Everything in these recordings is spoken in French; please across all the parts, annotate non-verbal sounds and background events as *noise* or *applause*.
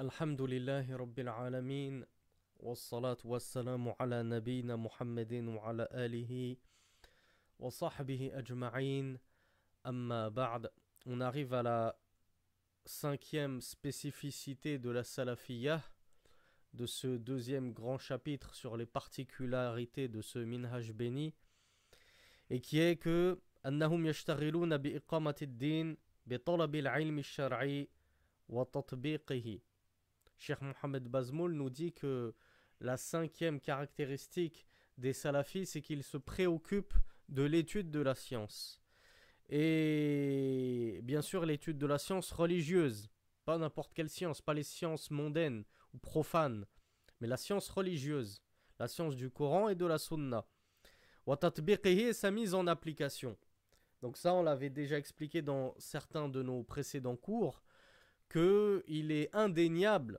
الحمد لله رب العالمين والصلاة والسلام على نبينا محمد وعلى آله وصحبه أجمعين أما بعد on arrive à la cinquième spécificité de la salafiyah de ce deuxième grand chapitre sur les particularités de ce minhaj béni et qui est que أنهم يشتغلون بإقامة الدين بطلب العلم الشرعي وتطبيقه Cheikh Mohamed Bazmoul nous dit que la cinquième caractéristique des salafis, c'est qu'ils se préoccupent de l'étude de la science. Et bien sûr, l'étude de la science religieuse, pas n'importe quelle science, pas les sciences mondaines ou profanes, mais la science religieuse, la science du Coran et de la Sunna. et sa mise en application. Donc ça, on l'avait déjà expliqué dans certains de nos précédents cours, qu'il est indéniable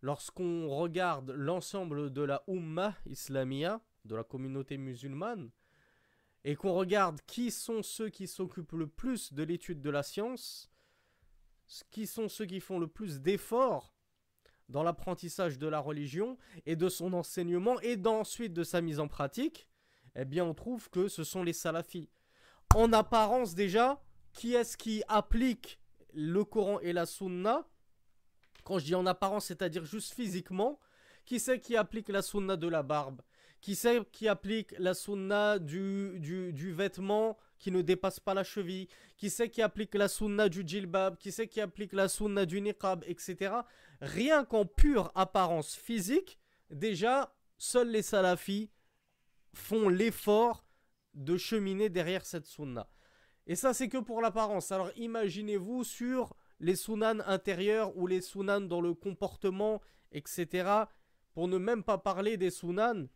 lorsqu'on regarde l'ensemble de la Ummah islamia, de la communauté musulmane, et qu'on regarde qui sont ceux qui s'occupent le plus de l'étude de la science, qui sont ceux qui font le plus d'efforts dans l'apprentissage de la religion et de son enseignement et ensuite de sa mise en pratique, eh bien on trouve que ce sont les salafis. En apparence déjà, qui est-ce qui applique le Coran et la Sunna quand je dis en apparence, c'est-à-dire juste physiquement, qui c'est qui applique la sunna de la barbe? Qui c'est qui applique la sunna du, du, vêtement qui ne dépasse pas la cheville? Qui c'est qui applique la sunna du djilbab? Qui c'est qui applique la sunna du niqab, etc. Rien qu'en pure apparence physique, déjà, seuls les salafis font l'effort de cheminer derrière cette sunna. Et ça, c'est que pour l'apparence. Alors imaginez-vous sur les sunan intérieurs ou les sunan dans le comportement, etc. Pour ne même pas parler des sunan.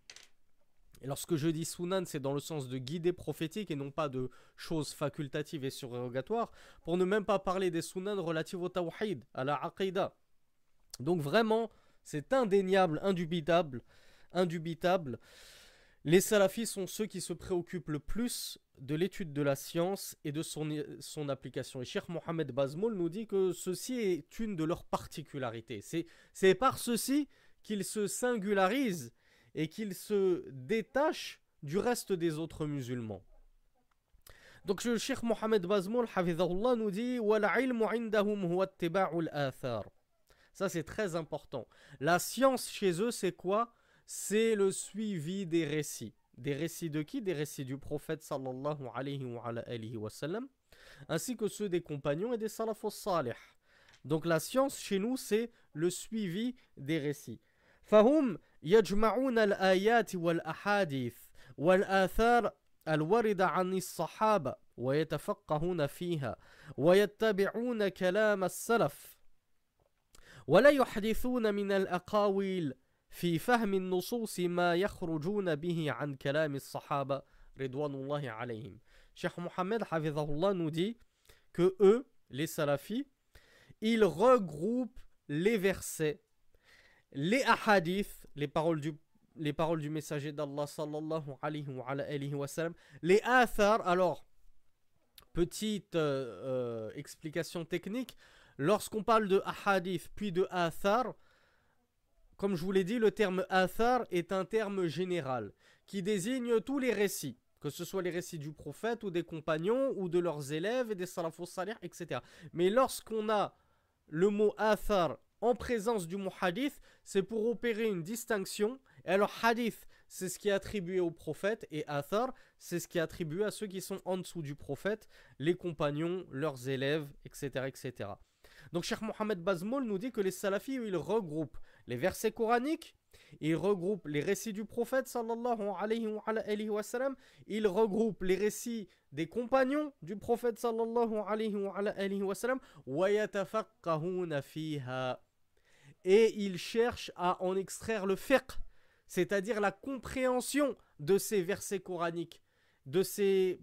Et lorsque je dis sunan, c'est dans le sens de guider prophétique et non pas de choses facultatives et surrogatoires. Pour ne même pas parler des sunan relatives au tawhid, à la aqidah. Donc vraiment, c'est indéniable, indubitable, indubitable. Les salafis sont ceux qui se préoccupent le plus de l'étude de la science et de son, application. Et Cheikh Mohamed Bazmoul nous dit que ceci est une de leurs particularités. C'est par ceci qu'ils se singularisent et qu'ils se détachent du reste des autres musulmans. Donc le Cheikh Mohamed Bazmoul nous dit Ça c'est très important. La science chez eux c'est quoi? C'est le suivi des récits. Des récits de qui Des récits du prophète sallallahu alayhi wa, sallam, ainsi que ceux des compagnons et des salafos salih. Donc la science chez nous, c'est le suivi des récits. فهم يجمعون الآيات والأحاديث والآثار الواردة عن الصحابة ويتفقهون فيها ويتبعون كلام السلف ولا يحدثون من الأقاويل في فهم النصوص ما يخرجون به عن كلام الصحابة رضوان الله عليهم Cheikh Mohammed Hafizahullah nous dit que eux, les salafis, ils regroupent les versets, les ahadiths, les paroles du, les paroles du messager d'Allah sallallahu alayhi wa, alayhi wa sallam, les athar. Alors, petite euh, euh, explication technique, lorsqu'on parle de ahadith puis de athar, comme je vous l'ai dit, le terme athar est un terme général qui désigne tous les récits, que ce soit les récits du prophète ou des compagnons ou de leurs élèves et des salafos etc. Mais lorsqu'on a le mot athar en présence du mot hadith, c'est pour opérer une distinction. Et alors hadith, c'est ce qui est attribué au prophète et athar, c'est ce qui est attribué à ceux qui sont en dessous du prophète, les compagnons, leurs élèves, etc. etc. Donc Cheikh Mohamed Bazmoul nous dit que les salafis, ils regroupent les versets coraniques, ils regroupent les récits du prophète sallallahu alayhi wa, sallam, ils regroupent les récits des compagnons du prophète sallallahu alayhi wa, et ils cherchent à en extraire le fiqh, c'est-à-dire la compréhension de ces versets coraniques, de ces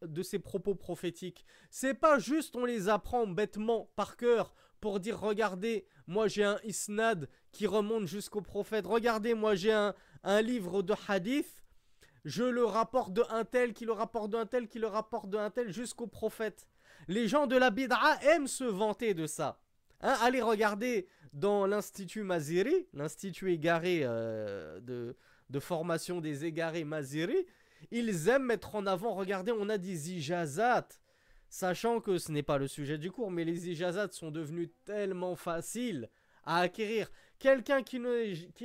de ces propos prophétiques. C'est pas juste on les apprend bêtement par cœur pour dire regardez, moi j'ai un isnad qui remonte jusqu'au prophète. Regardez, moi j'ai un, livre de hadith. Je le rapporte de un tel, qui le rapporte d'un tel, qui le rapporte d'un tel jusqu'au prophète. Les gens de la bid'a aiment se vanter de ça. Hein, allez regarder dans l'Institut Maziri, l'Institut égaré euh, de, formation des égarés Maziri, ils aiment mettre en avant, regardez, on a des ijazat, sachant que ce n'est pas le sujet du cours, mais les ijazat sont devenus tellement faciles à acquérir. Quelqu'un qui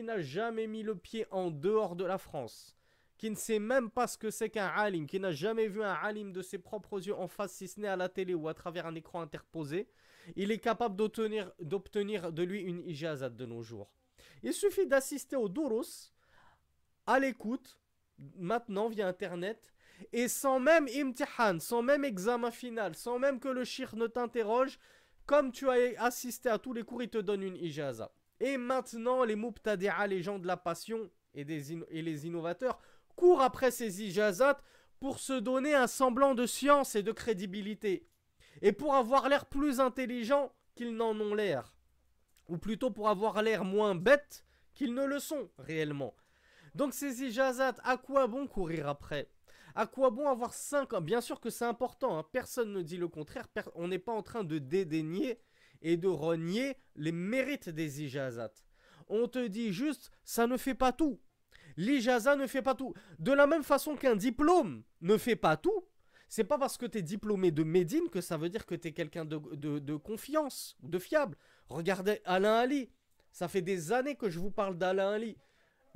n'a jamais mis le pied en dehors de la France, qui ne sait même pas ce que c'est qu'un alim, qui n'a jamais vu un alim de ses propres yeux en face, si ce n'est à la télé ou à travers un écran interposé, il est capable d'obtenir de lui une ijazat de nos jours. Il suffit d'assister au durus, à l'écoute, maintenant via internet, et sans même imtihan, sans même examen final, sans même que le shir ne t'interroge, comme tu as assisté à tous les cours, il te donne une ijaza. Et maintenant, les mubtadi'a, les gens de la passion et, les innovateurs, courent après ces ijazat pour se donner un semblant de science et de crédibilité. Et pour avoir l'air plus intelligent qu'ils n'en ont l'air. Ou plutôt pour avoir l'air moins bêtes qu'ils ne le sont réellement. Donc ces ijazat, à quoi bon courir après? À quoi bon avoir 5 ans? Bien sûr que c'est important, hein. personne ne dit le contraire, on n'est pas en train de dédaigner et de renier les mérites des ijazat. On te dit juste, ça ne fait pas tout. L'ijaza ne fait pas tout. De la même façon qu'un diplôme ne fait pas tout, c'est pas parce que tu es diplômé de Médine que ça veut dire que tu es quelqu'un de, de, de, confiance, de fiable. Regardez Alain Ali. Ça fait des années que je vous parle d'Alain Ali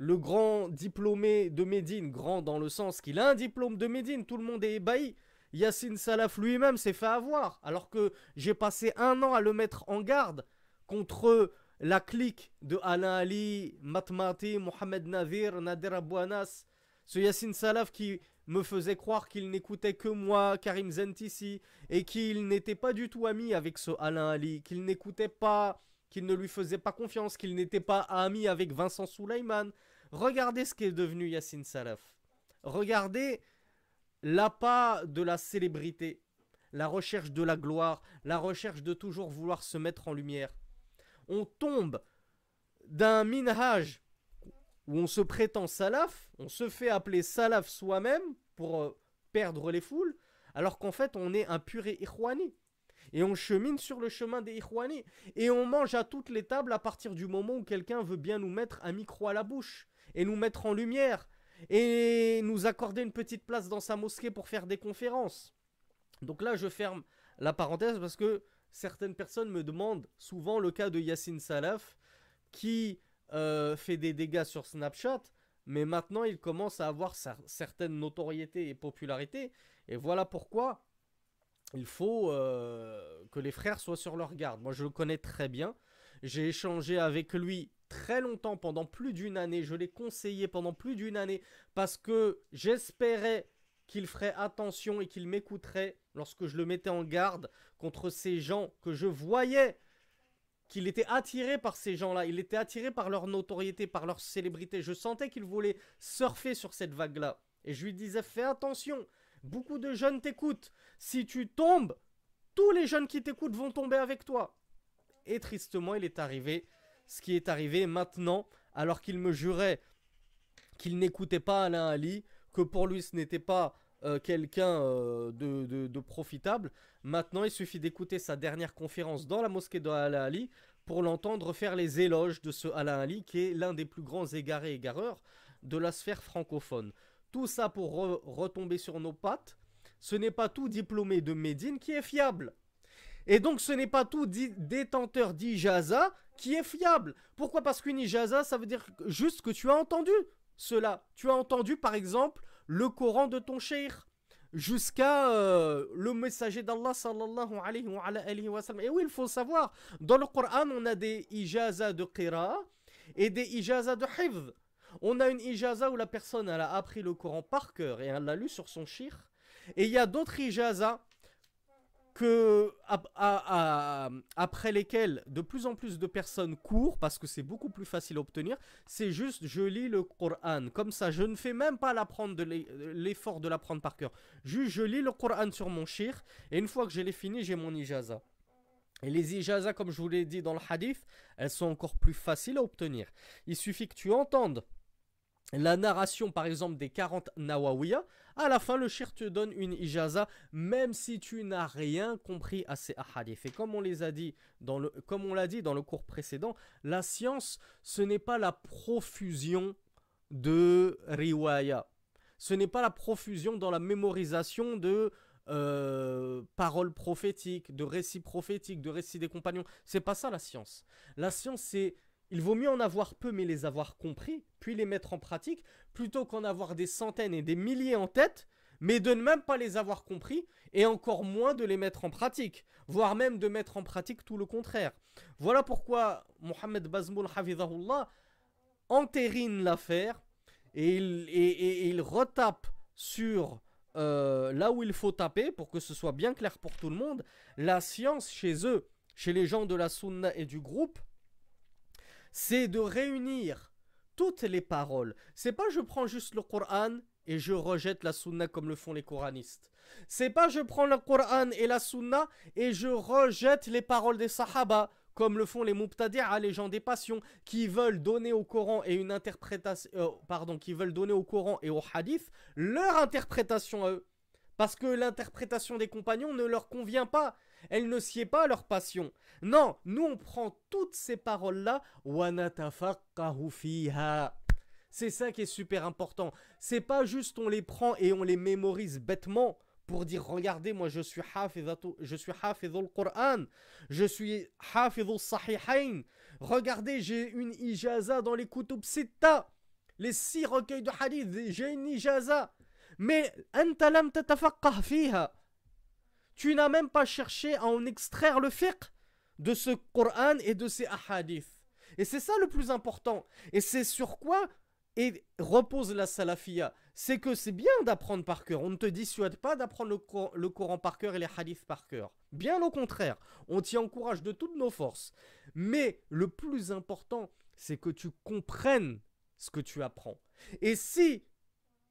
le grand diplômé de Médine, grand dans le sens qu'il a un diplôme de Médine, tout le monde est ébahi. Yassine Salaf lui-même s'est fait avoir, alors que j'ai passé un an à le mettre en garde contre la clique de Alain Ali, Matmati, Mohamed Nadir, Nadir Abouanas, ce Yassine Salaf qui me faisait croire qu'il n'écoutait que moi, Karim Zentissi, et qu'il n'était pas du tout ami avec ce Alain Ali, qu'il n'écoutait pas, qu'il ne lui faisait pas confiance, qu'il n'était pas ami avec Vincent Souleyman, Regardez ce qu'est devenu Yassine Salaf. Regardez l'appât de la célébrité, la recherche de la gloire, la recherche de toujours vouloir se mettre en lumière. On tombe d'un minhaj où on se prétend salaf, on se fait appeler salaf soi-même pour euh, perdre les foules, alors qu'en fait on est un puré ikhwani. Et on chemine sur le chemin des ikhwani. Et on mange à toutes les tables à partir du moment où quelqu'un veut bien nous mettre un micro à la bouche et nous mettre en lumière et nous accorder une petite place dans sa mosquée pour faire des conférences. Donc là, je ferme la parenthèse parce que certaines personnes me demandent souvent le cas de Yassine Salaf qui euh, fait des dégâts sur Snapchat, mais maintenant il commence à avoir certaines notoriétés et popularité. Et voilà pourquoi il faut euh, que les frères soient sur leur garde. Moi, je le connais très bien. J'ai échangé avec lui très longtemps, pendant plus d'une année. Je l'ai conseillé pendant plus d'une année parce que j'espérais qu'il ferait attention et qu'il m'écouterait lorsque je le mettais en garde contre ces gens que je voyais qu'il était attiré par ces gens-là, il était attiré par leur notoriété, par leur célébrité. Je sentais qu'il voulait surfer sur cette vague-là. Et je lui disais, fais attention, beaucoup de jeunes t'écoutent. Si tu tombes, tous les jeunes qui t'écoutent vont tomber avec toi. Et tristement, il est arrivé ce qui est arrivé maintenant, alors qu'il me jurait qu'il n'écoutait pas Alain Ali, que pour lui ce n'était pas euh, quelqu'un euh, de, profitable. Maintenant, il suffit d'écouter sa dernière conférence dans la mosquée de Alain Ali pour l'entendre faire les éloges de ce Alain Ali, qui est l'un des plus grands égarés égareurs de la sphère francophone. Tout ça pour retomber sur nos pattes. Ce n'est pas tout diplômé de Médine qui est fiable. Et donc ce n'est pas tout détenteur d'ijaza qui est fiable. Pourquoi Parce qu'une ijaza, ça veut dire juste que tu as entendu cela. Tu as entendu par exemple le Coran de ton cheikh jusqu'à euh, le messager d'Allah sallallahu alayhi wa. Et oui, il faut savoir, dans le Coran, on a des ijaza de qira et des ijaza de hifz. On a une ijaza où la personne elle a appris le Coran par cœur et elle l'a lu sur son shir. Et il y a d'autres ijaza que après lesquels de plus en plus de personnes courent parce que c'est beaucoup plus facile à obtenir, c'est juste je lis le Coran. Comme ça, je ne fais même pas de l'effort de l'apprendre par cœur. Juste je lis le Coran sur mon shir et une fois que je l'ai fini, j'ai mon ijaza. Et les ijaza, comme je vous l'ai dit dans le hadith, elles sont encore plus faciles à obtenir. Il suffit que tu entendes la narration par exemple des 40 Nawawiya, à la fin le shir te donne une ijaza même si tu n'as rien compris à ces ahadith. Et comme on les a dit dans le comme on l'a dit dans le cours précédent, la science ce n'est pas la profusion de riwaya. Ce n'est pas la profusion dans la mémorisation de euh, paroles prophétiques, de récits prophétiques, de récits des compagnons. C'est pas ça la science. La science c'est il vaut mieux en avoir peu mais les avoir compris, puis les mettre en pratique, plutôt qu'en avoir des centaines et des milliers en tête, mais de ne même pas les avoir compris, et encore moins de les mettre en pratique, voire même de mettre en pratique tout le contraire. Voilà pourquoi Mohamed Bazmoul Hafizahullah entérine l'affaire, et il, retape sur euh, là où il faut taper, pour que ce soit bien clair pour tout le monde, la science chez eux, chez les gens de la sunna et du groupe, c'est de réunir toutes les paroles. C'est pas je prends juste le Coran et je rejette la sunna comme le font les coranistes. C'est pas je prends le Coran et la sunna et je rejette les paroles des sahaba comme le font les mubtadi'a, les gens des passions, qui veulent donner au Coran et une interprétation, euh, pardon, qui veulent donner au Coran et au hadith leur interprétation à eux. Parce que l'interprétation des compagnons ne leur convient pas. Elle ne sied pas à leur passion. Non, nous on prend toutes ces paroles-là, c'est ça qui est super important. C'est pas juste on les prend et on les mémorise bêtement pour dire regardez moi je suis je suis hafizul Qur'an, je suis hafizul sahihain. Regardez, j'ai une ijaza dans les kutub sitta. Les six recueils de hadith, j'ai une ijaza. Mais anta lam. Tu n'as même pas cherché à en extraire le fiqh de ce Coran et de ces ahadith. Et c'est ça le plus important. Et c'est sur quoi et repose la salafia. C'est que c'est bien d'apprendre par cœur. On ne te dissuade pas d'apprendre le, le, Coran par cœur et les hadiths par cœur. Bien au contraire, on t'y encourage de toutes nos forces. Mais le plus important, c'est que tu comprennes ce que tu apprends. Et si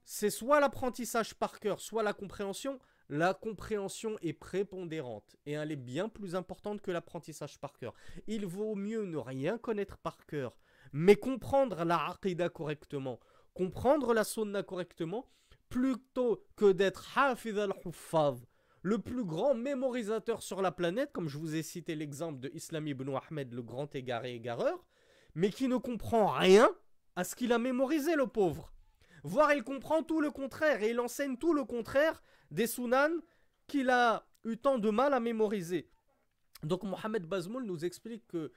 c'est soit l'apprentissage par cœur, soit la compréhension, la compréhension est prépondérante et elle est bien plus importante que l'apprentissage par cœur. Il vaut mieux ne rien connaître par cœur, mais comprendre la aqidah correctement, comprendre la sunna correctement, plutôt que d'être hafiz al-huffaz, le plus grand mémorisateur sur la planète, comme je vous ai cité l'exemple de Islam ibn Ahmed, le grand égaré égareur, mais qui ne comprend rien à ce qu'il a mémorisé, le pauvre. Voire il comprend tout le contraire et il enseigne tout le contraire des sunan qu'il a eu tant de mal à mémoriser. Donc Mohamed Bazmoul nous explique que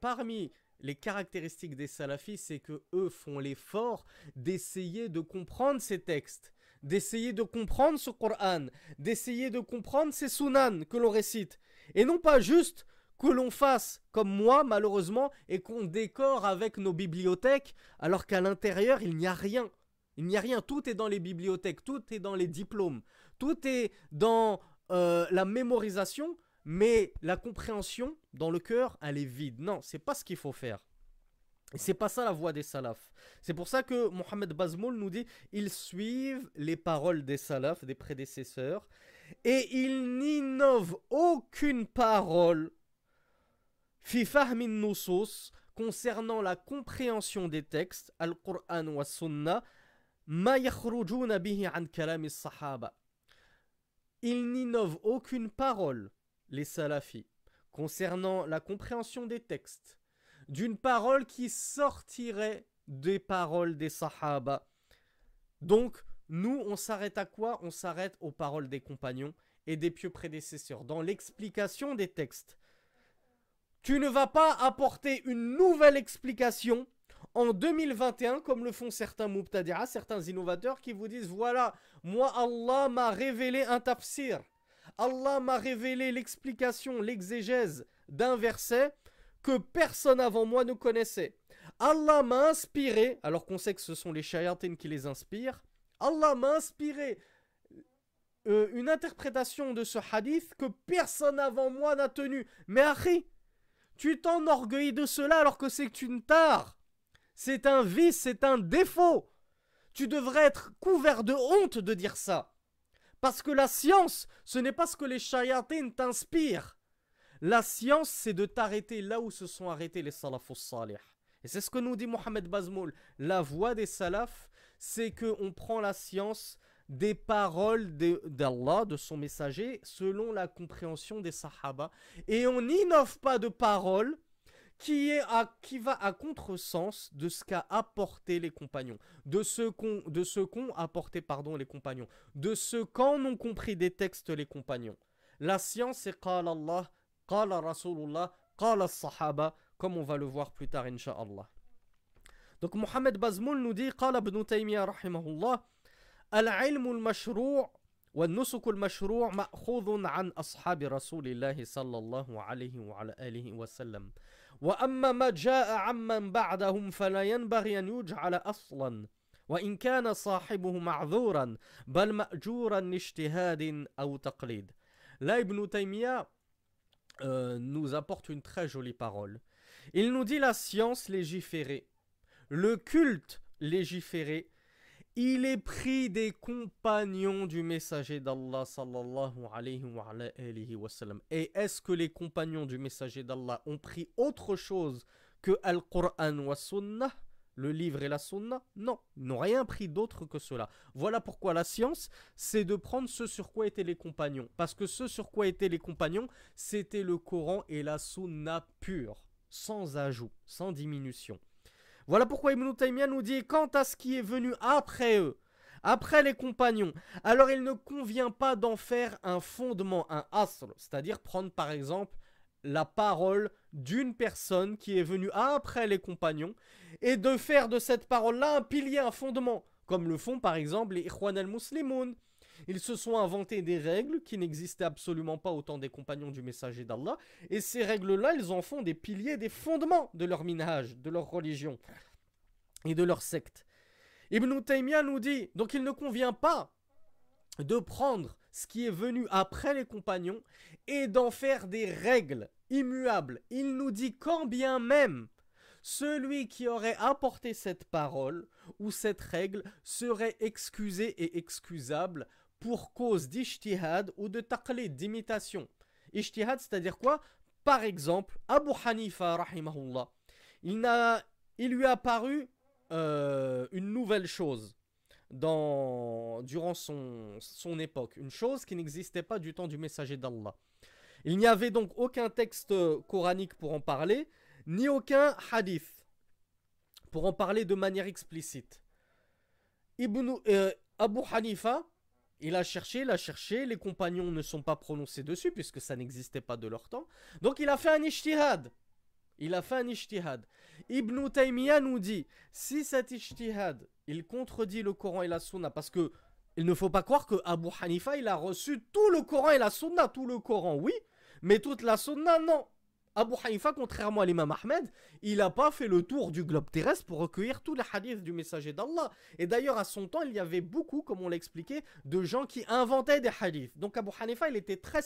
parmi les caractéristiques des salafis, c'est que eux font l'effort d'essayer de comprendre ces textes, d'essayer de comprendre ce Coran, d'essayer de comprendre ces sunan que l'on récite, et non pas juste que l'on fasse comme moi malheureusement et qu'on décore avec nos bibliothèques alors qu'à l'intérieur il n'y a rien. Il n'y a rien, tout est dans les bibliothèques, tout est dans les diplômes, tout est dans euh, la mémorisation, mais la compréhension dans le cœur, elle est vide. Non, c'est pas ce qu'il faut faire. C'est pas ça la voie des salafs. C'est pour ça que Mohamed Bazmoul nous dit ils suivent les paroles des salafs, des prédécesseurs, et ils n'innovent aucune parole concernant la compréhension des textes, al-Qur'an wa sunnah, ils n'innovent aucune parole, les salafis, concernant la compréhension des textes, d'une parole qui sortirait des paroles des sahaba. Donc, nous, on s'arrête à quoi? On s'arrête aux paroles des compagnons et des pieux prédécesseurs, dans l'explication des textes. Tu ne vas pas apporter une nouvelle explication en 2021, comme le font certains mubtadi'a, certains innovateurs qui vous disent voilà, moi Allah m'a révélé un tafsir. Allah m'a révélé l'explication, l'exégèse d'un verset que personne avant moi ne connaissait. Allah m'a inspiré, alors qu'on sait que ce sont les shayatines qui les inspirent, Allah m'a inspiré euh, une interprétation de ce hadith que personne avant moi n'a tenu. Mais Harry, tu t'enorgueillis de cela alors que c'est une tare. C'est un vice, c'est un défaut. Tu devrais être couvert de honte de dire ça. Parce que la science, ce n'est pas ce que les shayatines t'inspirent. La science, c'est de t'arrêter là où se sont arrêtés les salafus salih. Et c'est ce que nous dit Mohamed Bazmoul. La voie des salafs, c'est qu'on prend la science des paroles d'Allah, de, son messager, selon la compréhension des sahaba. Et on n'innove pas de paroles qui, est à, qui va à contresens de ce qu'a apporté les compagnons, de ce qu'ont apporté pardon, les compagnons, de ce qu'en ont compris des textes les compagnons. La science c'est qala Allah, qala Rasulullah, qala sahaba, comme on va le voir plus tard, inshallah. Donc Mohamed Bazmoul nous dit, qala ibn Taymiyyah rahimahullah, العلم المشروع والنسك المشروع مأخوذ عن أصحاب رسول الله صلى الله عليه وعلى آله وسلم وأما ما جاء عمن بعدهم فلا ينبغي أن يجعل أصلا وإن كان صاحبه معذورا بل مأجورا لاجتهاد أو تقليد لا ابن تيمية nous apporte une très jolie parole. Il nous dit la science légiférée, le culte légiféré, il est pris des compagnons du messager d'Allah. Et est-ce que les compagnons du messager d'Allah ont pris autre chose que Al-Qur'an wa Sunnah le livre et la sunna? Non, ils n'ont rien pris d'autre que cela. Voilà pourquoi la science, c'est de prendre ce sur quoi étaient les compagnons. Parce que ce sur quoi étaient les compagnons, c'était le Coran et la sunna pure, sans ajout, sans diminution. Voilà pourquoi Ibn Taymiyyah nous dit quant à ce qui est venu après eux, après les compagnons, alors il ne convient pas d'en faire un fondement, un asr, c'est-à-dire prendre par exemple la parole d'une personne qui est venue après les compagnons et de faire de cette parole-là un pilier, un fondement, comme le font par exemple les Ikhwan al-Muslimoun, ils se sont inventés des règles qui n'existaient absolument pas au temps des compagnons du messager d'Allah. Et ces règles-là, ils en font des piliers, des fondements de leur minage, de leur religion et de leur secte. Ibn Taymiyyah nous dit, donc il ne convient pas de prendre ce qui est venu après les compagnons et d'en faire des règles immuables. Il nous dit quand bien même celui qui aurait apporté cette parole ou cette règle serait excusé et excusable pour cause d'ishtihad ou de taqlid, d'imitation. Ishtihad, c'est-à-dire quoi? Par exemple, Abu Hanifa, rahimahullah, il, lui a paru euh, une nouvelle chose dans, durant son, son époque, une chose qui n'existait pas du temps du messager d'Allah. Il n'y avait donc aucun texte coranique pour en parler, ni aucun hadith pour en parler de manière explicite. Euh, Abu Hanifa, il a cherché, il a cherché, les compagnons ne sont pas prononcés dessus puisque ça n'existait pas de leur temps. Donc il a fait un ijtihad. Il a fait un ijtihad. Ibn Taymiyyah nous dit, si cet ijtihad, il contredit le Coran et la Sunna, parce que il ne faut pas croire que Abu Hanifa, il a reçu tout le Coran et la Sunna, tout le Coran, oui, mais toute la Sunna, non. Abu Hanifa, contrairement à l'imam Ahmed, il n'a pas fait le tour du globe terrestre pour recueillir tous les hadiths du messager d'Allah. Et d'ailleurs, à son temps, il y avait beaucoup, comme on l'a expliqué, de gens qui inventaient des hadiths. Donc Abu Hanifa, il était très,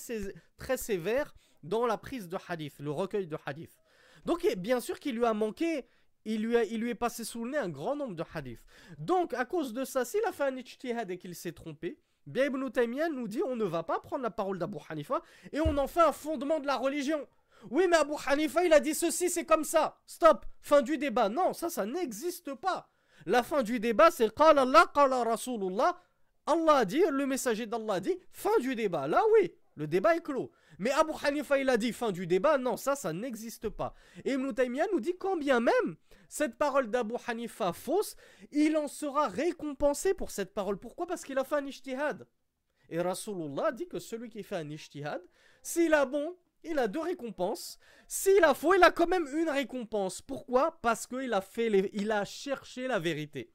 très sévère dans la prise de hadith, le recueil de hadiths. Donc bien sûr qu'il lui a manqué, il lui, est passé sous le nez un grand nombre de hadiths. Donc à cause de ça, s'il a fait un ijtihad et qu'il s'est trompé, Bien Ibn Taymiyyah nous dit on ne va pas prendre la parole d'Abu Hanifa et on en fait un fondement de la religion. Oui, mais Abu Hanifa, il a dit ceci, c'est comme ça. Stop. Fin du débat. Non, ça, ça n'existe pas. La fin du débat, c'est Qala Allah, Rasulullah. Allah a dit, le messager d'Allah dit, fin du débat. Là, oui, le débat est clos. Mais Abu Hanifa, il a dit fin du débat. Non, ça, ça n'existe pas. Et Ibn Taymiyyah nous dit quand bien même cette parole d'Abu Hanifa fausse, il en sera récompensé pour cette parole. Pourquoi? Parce qu'il a fait un ijtihad. Et Rasulullah dit que celui qui fait un ijtihad, s'il a bon, il a deux récompenses. S'il a faux, il a quand même une récompense. Pourquoi? Parce qu'il a fait il a cherché la vérité.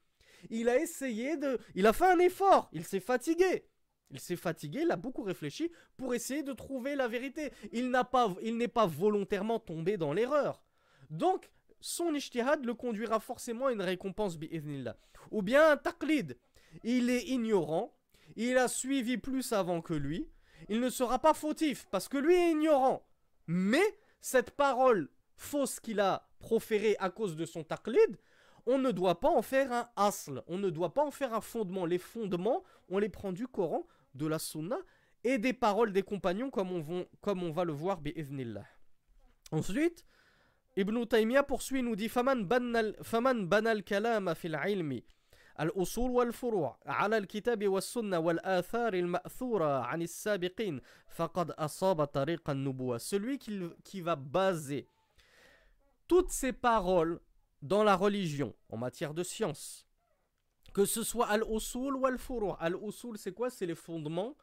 Il a essayé de, il a fait un effort. Il s'est fatigué. Il s'est fatigué, il a beaucoup réfléchi pour essayer de trouver la vérité. Il n'a pas, n'est pas volontairement tombé dans l'erreur. Donc, son ijtihad le conduira forcément à une récompense bi'idhnillah. Ou bien un taqlid. Il est ignorant, il a suivi plus avant que lui, il ne sera pas fautif, parce que lui est ignorant. Mais cette parole fausse qu'il a proférée à cause de son taqlid, on ne doit pas en faire un asl, on ne doit pas en faire un fondement. Les fondements, on les prend du Coran, de la sunna et des paroles des compagnons comme on, vont, comme on va le voir, bi'idhnillah. Ensuite, Ibn Taymiyyah poursuit, nous dit « Faman banal kalama fil ilmi » الأصول والفروع على الكتاب والسنة والآثار المأثورة عن السابقين فقد أصاب طريق النبوة celui qui, qui va baser toutes ses paroles dans la religion en matière de science que ce soit al-usul ou al-furu' al-usul c'est quoi c'est les fondements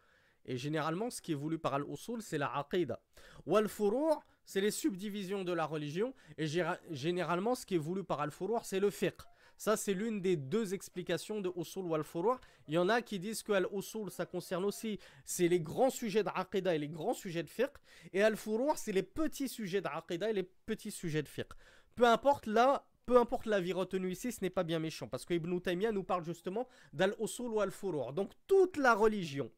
et généralement ce qui est voulu par al-usul c'est la aqidah ou al-furu' c'est les subdivisions de la religion, et généralement ce qui est voulu par Al-Furur, c'est le fiqh. Ça, c'est l'une des deux explications de Usul ou Al-Furur. Il y en a qui disent que Al-Usul, ça concerne aussi, c'est les grands sujets d'Aqidah et les grands sujets de fiqh, et Al-Furur, c'est les petits sujets d'Aqidah et les petits sujets de fiqh. Peu importe là, peu importe l'avis retenu ici, ce n'est pas bien méchant, parce que Ibn Taymiyyah nous parle justement d'Al-Usul ou Al-Furur. Donc toute la religion,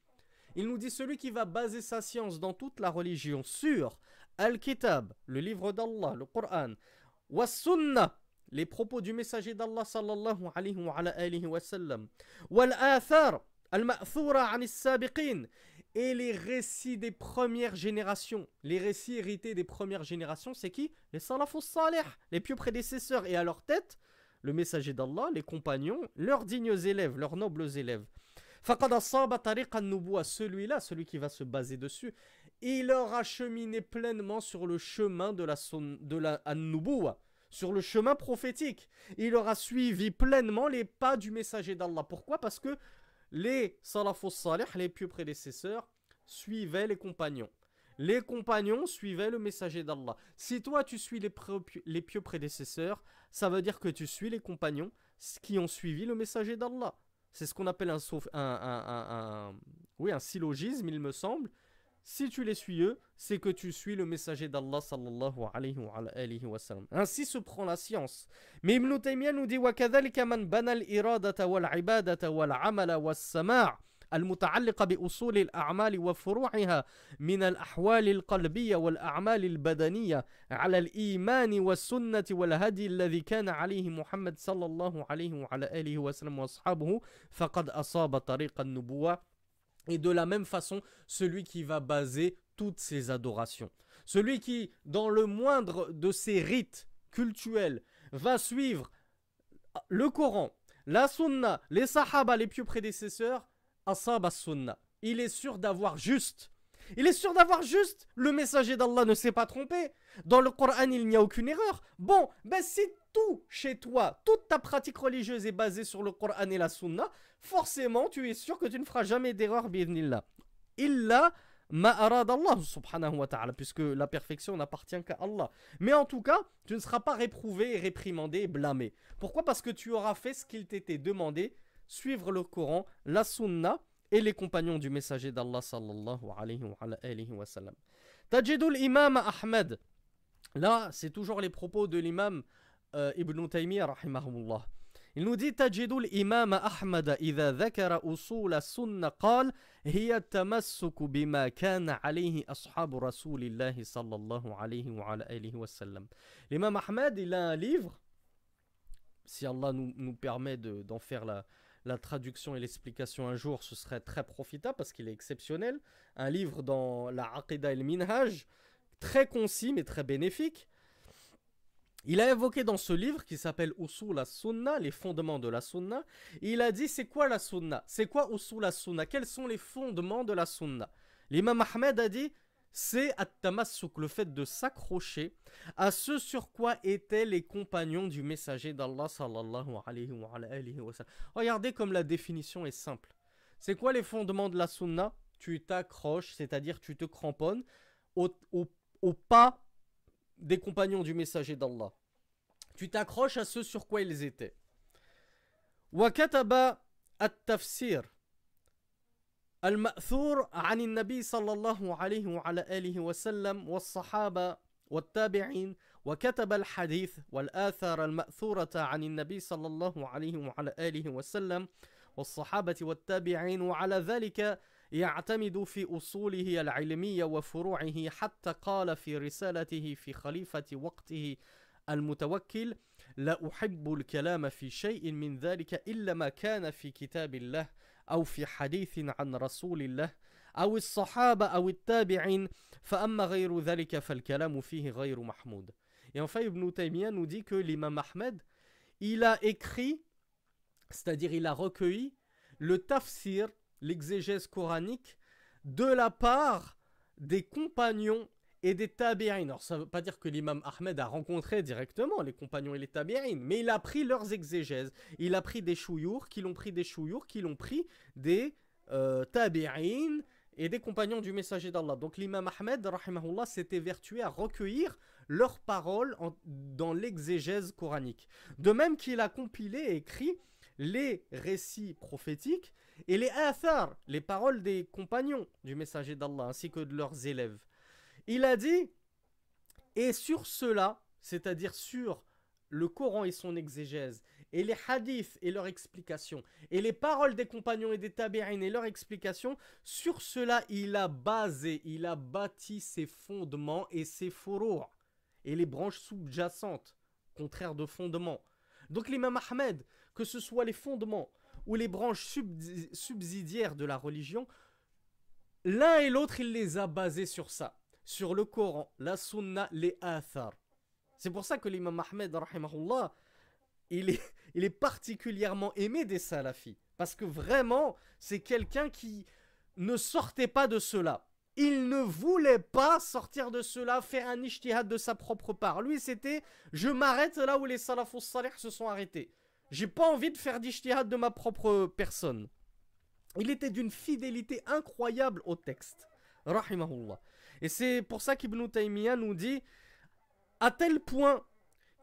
il nous dit celui qui va baser sa science dans toute la religion sur Al-Kitab, le livre d'Allah, le Coran, wa Sunnah, les propos du messager d'Allah sallallahu alayhi wa sallam, et les récits des premières générations. Les récits hérités des premières générations, c'est qui? Les salafus salih, les pieux prédécesseurs. Et à leur tête le messager d'Allah, les compagnons, leurs dignes élèves, leurs nobles élèves. Celui-là, celui qui va se baser dessus, il aura cheminé pleinement sur le chemin de la, de la sur le chemin prophétique. Il aura suivi pleinement les pas du messager d'Allah. Pourquoi? Parce que les salafus salih, les pieux prédécesseurs, suivaient les compagnons. Les compagnons suivaient le messager d'Allah. Si toi tu suis les, pieux prédécesseurs, ça veut dire que tu suis les compagnons qui ont suivi le messager d'Allah. C'est ce qu'on appelle un, oui, un syllogisme, il me semble. Si tu les suis eux, c'est que tu suis le messager d'Allah sallallahu alayhi wa, sallam. Ainsi se prend la science. Mais Ibn Taymiyyah nous dit وَكَذَلِكَ مَنْ بَنَى الْإِرَادَةَ وَالْعِبَادَةَ وَالْعَمَلَ وَالسَّمَاعَ المتعلقة بأصول الأعمال وفروعها من الأحوال القلبية والأعمال البدنية على الإيمان والسنة والهدي الذي كان عليه محمد صلى الله عليه وعلى آله وسلم وأصحابه فقد أصاب طريق النبوة et de la même façon, celui qui va baser toutes ses adorations. Celui qui, dans le moindre de ses rites cultuels, va suivre le Coran, la Sunna, les Sahaba, les pieux prédécesseurs, Asab Sunna. Il est sûr d'avoir juste. Il est sûr d'avoir juste. Le messager d'Allah ne s'est pas trompé. Dans le Coran, il n'y a aucune erreur. Bon, ben si tout chez toi, toute ta pratique religieuse est basée sur le Coran et la Sunna, forcément, tu es sûr que tu ne feras jamais d'erreur, bi'idnillah. Illa ma'arad Allah subhanahu wa ta'ala, puisque la perfection n'appartient qu'à Allah. Mais en tout cas, tu ne seras pas réprouvé, réprimandé blâmé. Pourquoi? Parce que tu auras fait ce qu'il t'était demandé, suivre le Coran, la Sunna et les compagnons du messager d'Allah sallallahu alayhi wa. Tajidul Imam Ahmed. Là, c'est toujours les propos de l'imam euh, Ibn Taymiyyah rahimahullah. Il nous dit Tajidul Imam Ahmad idha dhakara usul as-sunnah qal hiya tamassuku bima kana alayhi ashabu Rasulillah sallallahu alayhi wa ala alihi wa. L'imam Ahmad, il a un livre si Allah nous, nous permet d'en de, faire la, la traduction et l'explication un jour, ce serait très profitable parce qu'il est exceptionnel. Un livre dans la Aqidah el Minhaj, très concis mais très bénéfique. Il a évoqué dans ce livre qui s'appelle Usul Sunna, les fondements de la Sunna, il a dit c'est quoi la Sunna? C'est quoi Usul Sunna Quels sont les fondements de la Sunna? L'imam Ahmed a dit c'est at le fait de s'accrocher à ce sur quoi étaient les compagnons du messager d'Allah sallallahu alayhi wa. Regardez comme la définition est simple. C'est quoi les fondements de la Sunna? Tu t'accroches, c'est-à-dire tu te cramponnes au, au pas des compagnons du messager d'Allah. Tu t'accroches à ce sur quoi ils étaient. وكتب التفسير المأثور عن النبي صلى الله عليه وعلى آله وسلم والصحابة والتابعين وكتب الحديث والآثار المأثورة عن النبي صلى الله عليه وعلى آله وسلم والصحابة والتابعين وعلى ذلك يعتمد في أصوله العلمية وفروعه حتى قال في رسالته في خليفة وقته المتوكل لا أحب الكلام في شيء من ذلك إلا ما كان في كتاب الله أو في حديث عن رسول الله أو الصحابة أو التابعين فأما غير ذلك فالكلام فيه غير محمود. Et enfin, Ibn Taymiyyah nous dit il a écrit, c'est-à-dire il a recueilli le tafsir, l'exégèse coranique, de la part des compagnons et des tabi'in. Alors ça ne veut pas dire que l'imam Ahmed a rencontré directement les compagnons et les tabi'in, mais il a pris leurs exégèses. Il a pris des chouyours, qui l'ont pris des chouyours, qui l'ont pris des euh, tabi'in et des compagnons du messager d'Allah. Donc l'imam Ahmed, rahimahullah, s'était vertué à recueillir leurs paroles dans l'exégèse coranique. De même qu'il a compilé et écrit les récits prophétiques et les athar, les paroles des compagnons du messager d'Allah, ainsi que de leurs élèves. Il a dit, et sur cela, c'est-à-dire sur le Coran et son exégèse, et les hadiths et leur explication, et les paroles des compagnons et des tabi'in et leur explication, sur cela il a basé, il a bâti ses fondements et ses fourours, et les branches sous-jacentes, contraire de fondements. Donc l'imam Ahmed, que ce soit les fondements ou les branches subsidiaires de la religion, l'un et l'autre, il les a basés sur ça, sur le Coran, la Sunna, les Athar. C'est pour ça que l'imam Ahmed, il est, il est particulièrement aimé des salafis. Parce que vraiment, c'est quelqu'un qui ne sortait pas de cela. Il ne voulait pas sortir de cela, faire un ijtihad de sa propre part. Lui, c'était je m'arrête là où les salafos salih se sont arrêtés. J'ai pas envie de faire d'ijtihad de ma propre personne. Il était d'une fidélité incroyable au texte. Rahimahullah. Et c'est pour ça qu'Ibn Taymiyyah nous dit à tel point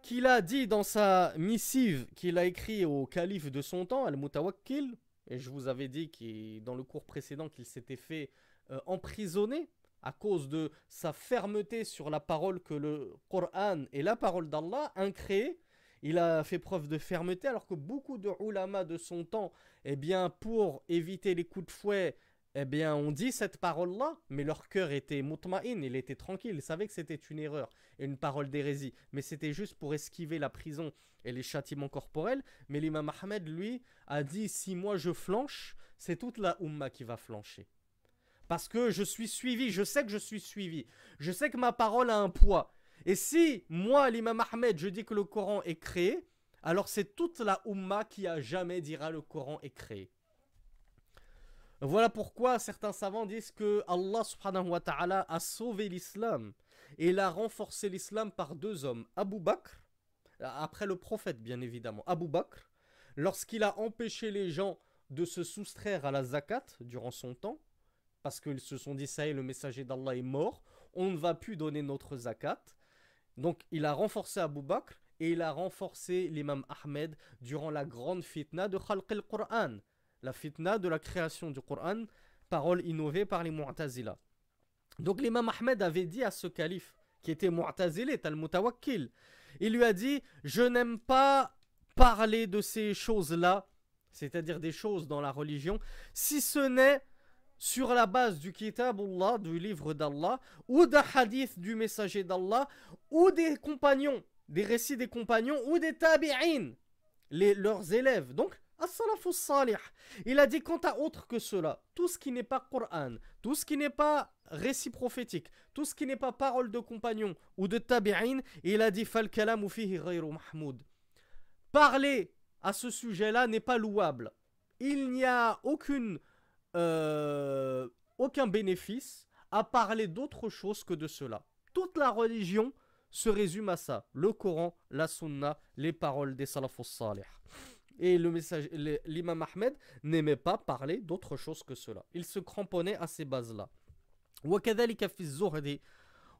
qu'il a dit dans sa missive qu'il a écrit au calife de son temps, Al-Mutawakkil, et je vous avais dit dans le cours précédent qu'il s'était fait euh, emprisonner à cause de sa fermeté sur la parole que le Coran est la parole d'Allah, incréée, il a fait preuve de fermeté alors que beaucoup de ulama de son temps, eh bien, pour éviter les coups de fouet, eh bien, on dit cette parole-là, mais leur cœur était mutma'in, il était tranquille, il savait que c'était une erreur et une parole d'hérésie, mais c'était juste pour esquiver la prison et les châtiments corporels. Mais l'imam Ahmed, lui, a dit si moi je flanche, c'est toute la umma qui va flancher. Parce que je suis suivi, je sais que je suis suivi, je sais que ma parole a un poids. Et si moi, l'imam Ahmed, je dis que le Coran est créé, alors c'est toute la Ummah qui a jamais dira le Coran est créé. Voilà pourquoi certains savants disent que Allah subhanahu wa ta'ala a sauvé l'islam et il a renforcé l'islam par deux hommes. Abu Bakr, après le prophète bien évidemment, Abu Bakr, lorsqu'il a empêché les gens de se soustraire à la zakat durant son temps, parce qu'ils se sont dit ça y est, le messager d'Allah est mort, on ne va plus donner notre zakat. Donc il a renforcé Abu Bakr et il a renforcé l'imam Ahmed durant la grande fitna de Khalq al-Qur'an, la fitna de la création du Qur'an, parole innovée par les Mu'tazila. Donc l'imam Ahmed avait dit à ce calife, qui était Mu'tazili, al-Mutawakkil, il lui a dit Je n'aime pas parler de ces choses-là, c'est-à-dire des choses dans la religion, si ce n'est sur la base du Kitabullah, du livre d'Allah, ou d'un hadith du messager d'Allah, ou des compagnons, des récits des compagnons, ou des tabi'in, leurs élèves. Donc, as-salafus salih. Il a dit quant à autre que cela, tout ce qui n'est pas Coran, tout ce qui n'est pas récit prophétique, tout ce qui n'est pas parole de compagnons ou de tabi'in, il a dit fal kalamu fihi mahmoud. Parler à ce sujet-là n'est pas louable. Il n'y a aucune euh, aucun bénéfice à parler d'autre chose que de cela. Toute la religion se résume à ça. Le Coran, la Sunna, les paroles des salafus salih. Et le message, l'imam Ahmed n'aimait pas parler d'autre chose que cela. Il se cramponnait à ces bases-là. وكذلك في الزهد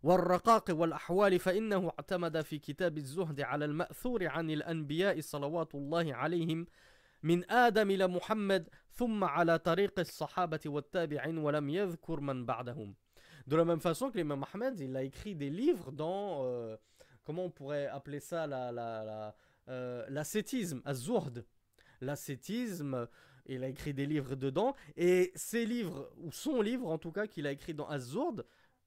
والرقاق والأحوال فإنه اعتمد في كتاب الزهد على المأثور عن الأنبياء صلوات الله عليهم من آدم إلى محمد ثم على طريق الصحابة والتابعين ولم يذكر من بعدهم De la même façon que l'imam Ahmed, il a écrit des livres dans, euh, comment on pourrait appeler ça, la, la, la, euh, l'ascétisme, az-zuhd. L'ascétisme, il a écrit des livres dedans, et ces livres, ou son livre en tout cas, qu'il a écrit dans az-zuhd,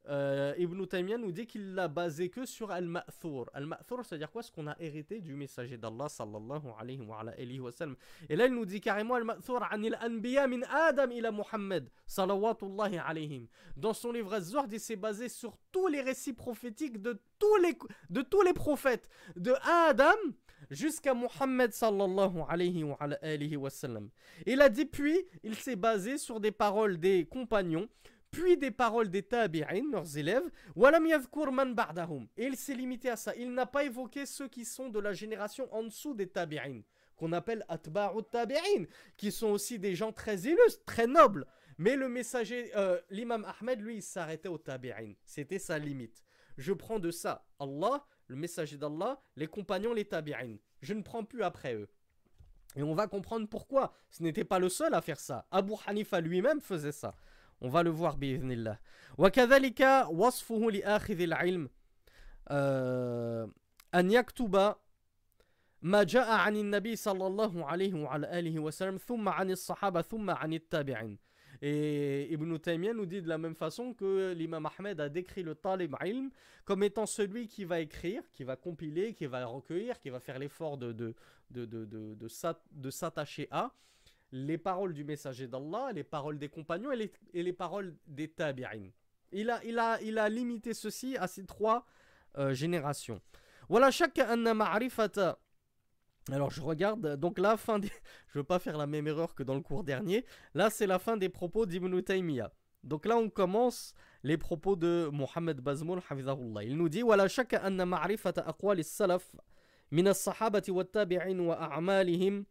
euh, Ibn Taymiyyah nous dit qu'il l'a basé que sur Al-Ma'thur. Al-Ma'thur, c'est-à-dire quoi? Ce qu'on a hérité du messager d'Allah sallallahu alayhi wa, alayhi wa. Et là, il nous dit carrément Al-Ma'thur anil anbiya min Adam ila Muhammad salawatullahi alayhim. Dans son livre Az-Zuhd, il s'est basé sur tous les récits prophétiques de tous les, de tous les prophètes. De Adam jusqu'à Muhammad sallallahu alayhi wa, alayhi wa sallam. Il a dit puis, il s'est basé sur des paroles des compagnons puis des paroles des tabi'in, leurs élèves, et il s'est limité à ça. Il n'a pas évoqué ceux qui sont de la génération en dessous des tabi'in, qu'on appelle atba'u tabi'in, qui sont aussi des gens très illustres, très nobles. Mais le messager, euh, l'imam Ahmed, lui, il s'arrêtait aux tabi'in. C'était sa limite. Je prends de ça Allah, le messager d'Allah, les compagnons, les tabi'in. Je ne prends plus après eux. Et on va comprendre pourquoi. Ce n'était pas le seul à faire ça. Abu Hanifa lui-même faisait ça. On va le voir بإذن الله وكذلك وصفه لآخذ العلم أن يكتب ما جاء عن النبي صلى الله عليه وعلى آله وسلم ثم عن الصحابة ثم عن التابعين Et Ibn Taymiyyah nous dit de la même façon que l'imam Ahmed a décrit le talib ilm comme étant celui qui va écrire, qui va compiler, qui va recueillir, qui va faire l'effort de, de, de, de, de, de s'attacher à les paroles du messager d'Allah, les paroles des compagnons et les, paroles des tabi'in. Il a, il, a, il a limité ceci à ces trois euh, générations. Voilà, chaque anna ma'rifata. Alors je regarde, donc la fin des... *laughs* Je veux pas faire la même erreur que dans le cours dernier. Là, c'est la fin des propos d'Ibn Taymiyyah. Donc là, on commence les propos de Mohammed Bazmoul, Il nous dit, voilà, chaque anna ma'rifata aqwal salaf min as-sahabati wa tabi'in wa a'malihim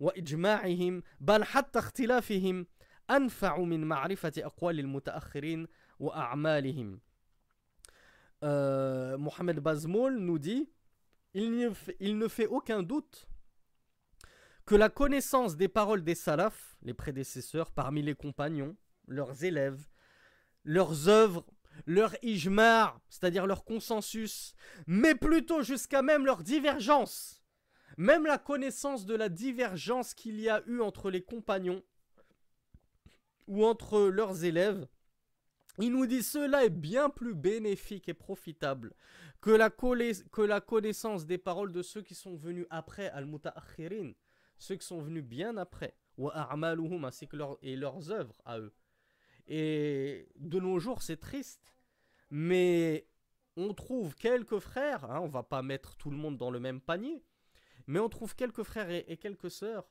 وإجماعهم بل حتى اختلافهم أنفع من معرفة أقوال المتأخرين وأعمالهم euh, Mohamed Bazmoul nous dit il ne, fait, il ne fait aucun doute que la connaissance des paroles des salafs, les prédécesseurs parmi les compagnons, leurs élèves, leurs œuvres, leur ijmar, c'est-à-dire leur consensus, mais plutôt jusqu'à même leur divergence, même la connaissance de la divergence qu'il y a eu entre les compagnons ou entre leurs élèves, il nous dit cela est bien plus bénéfique et profitable que la, connaissance des paroles de ceux qui sont venus après, al-muta'akhirin, ceux qui sont venus bien après, wa ainsi que et leurs œuvres à eux. Et de nos jours, c'est triste, mais on trouve quelques frères, hein, on va pas mettre tout le monde dans le même panier, mais on trouve quelques frères et, quelques sœurs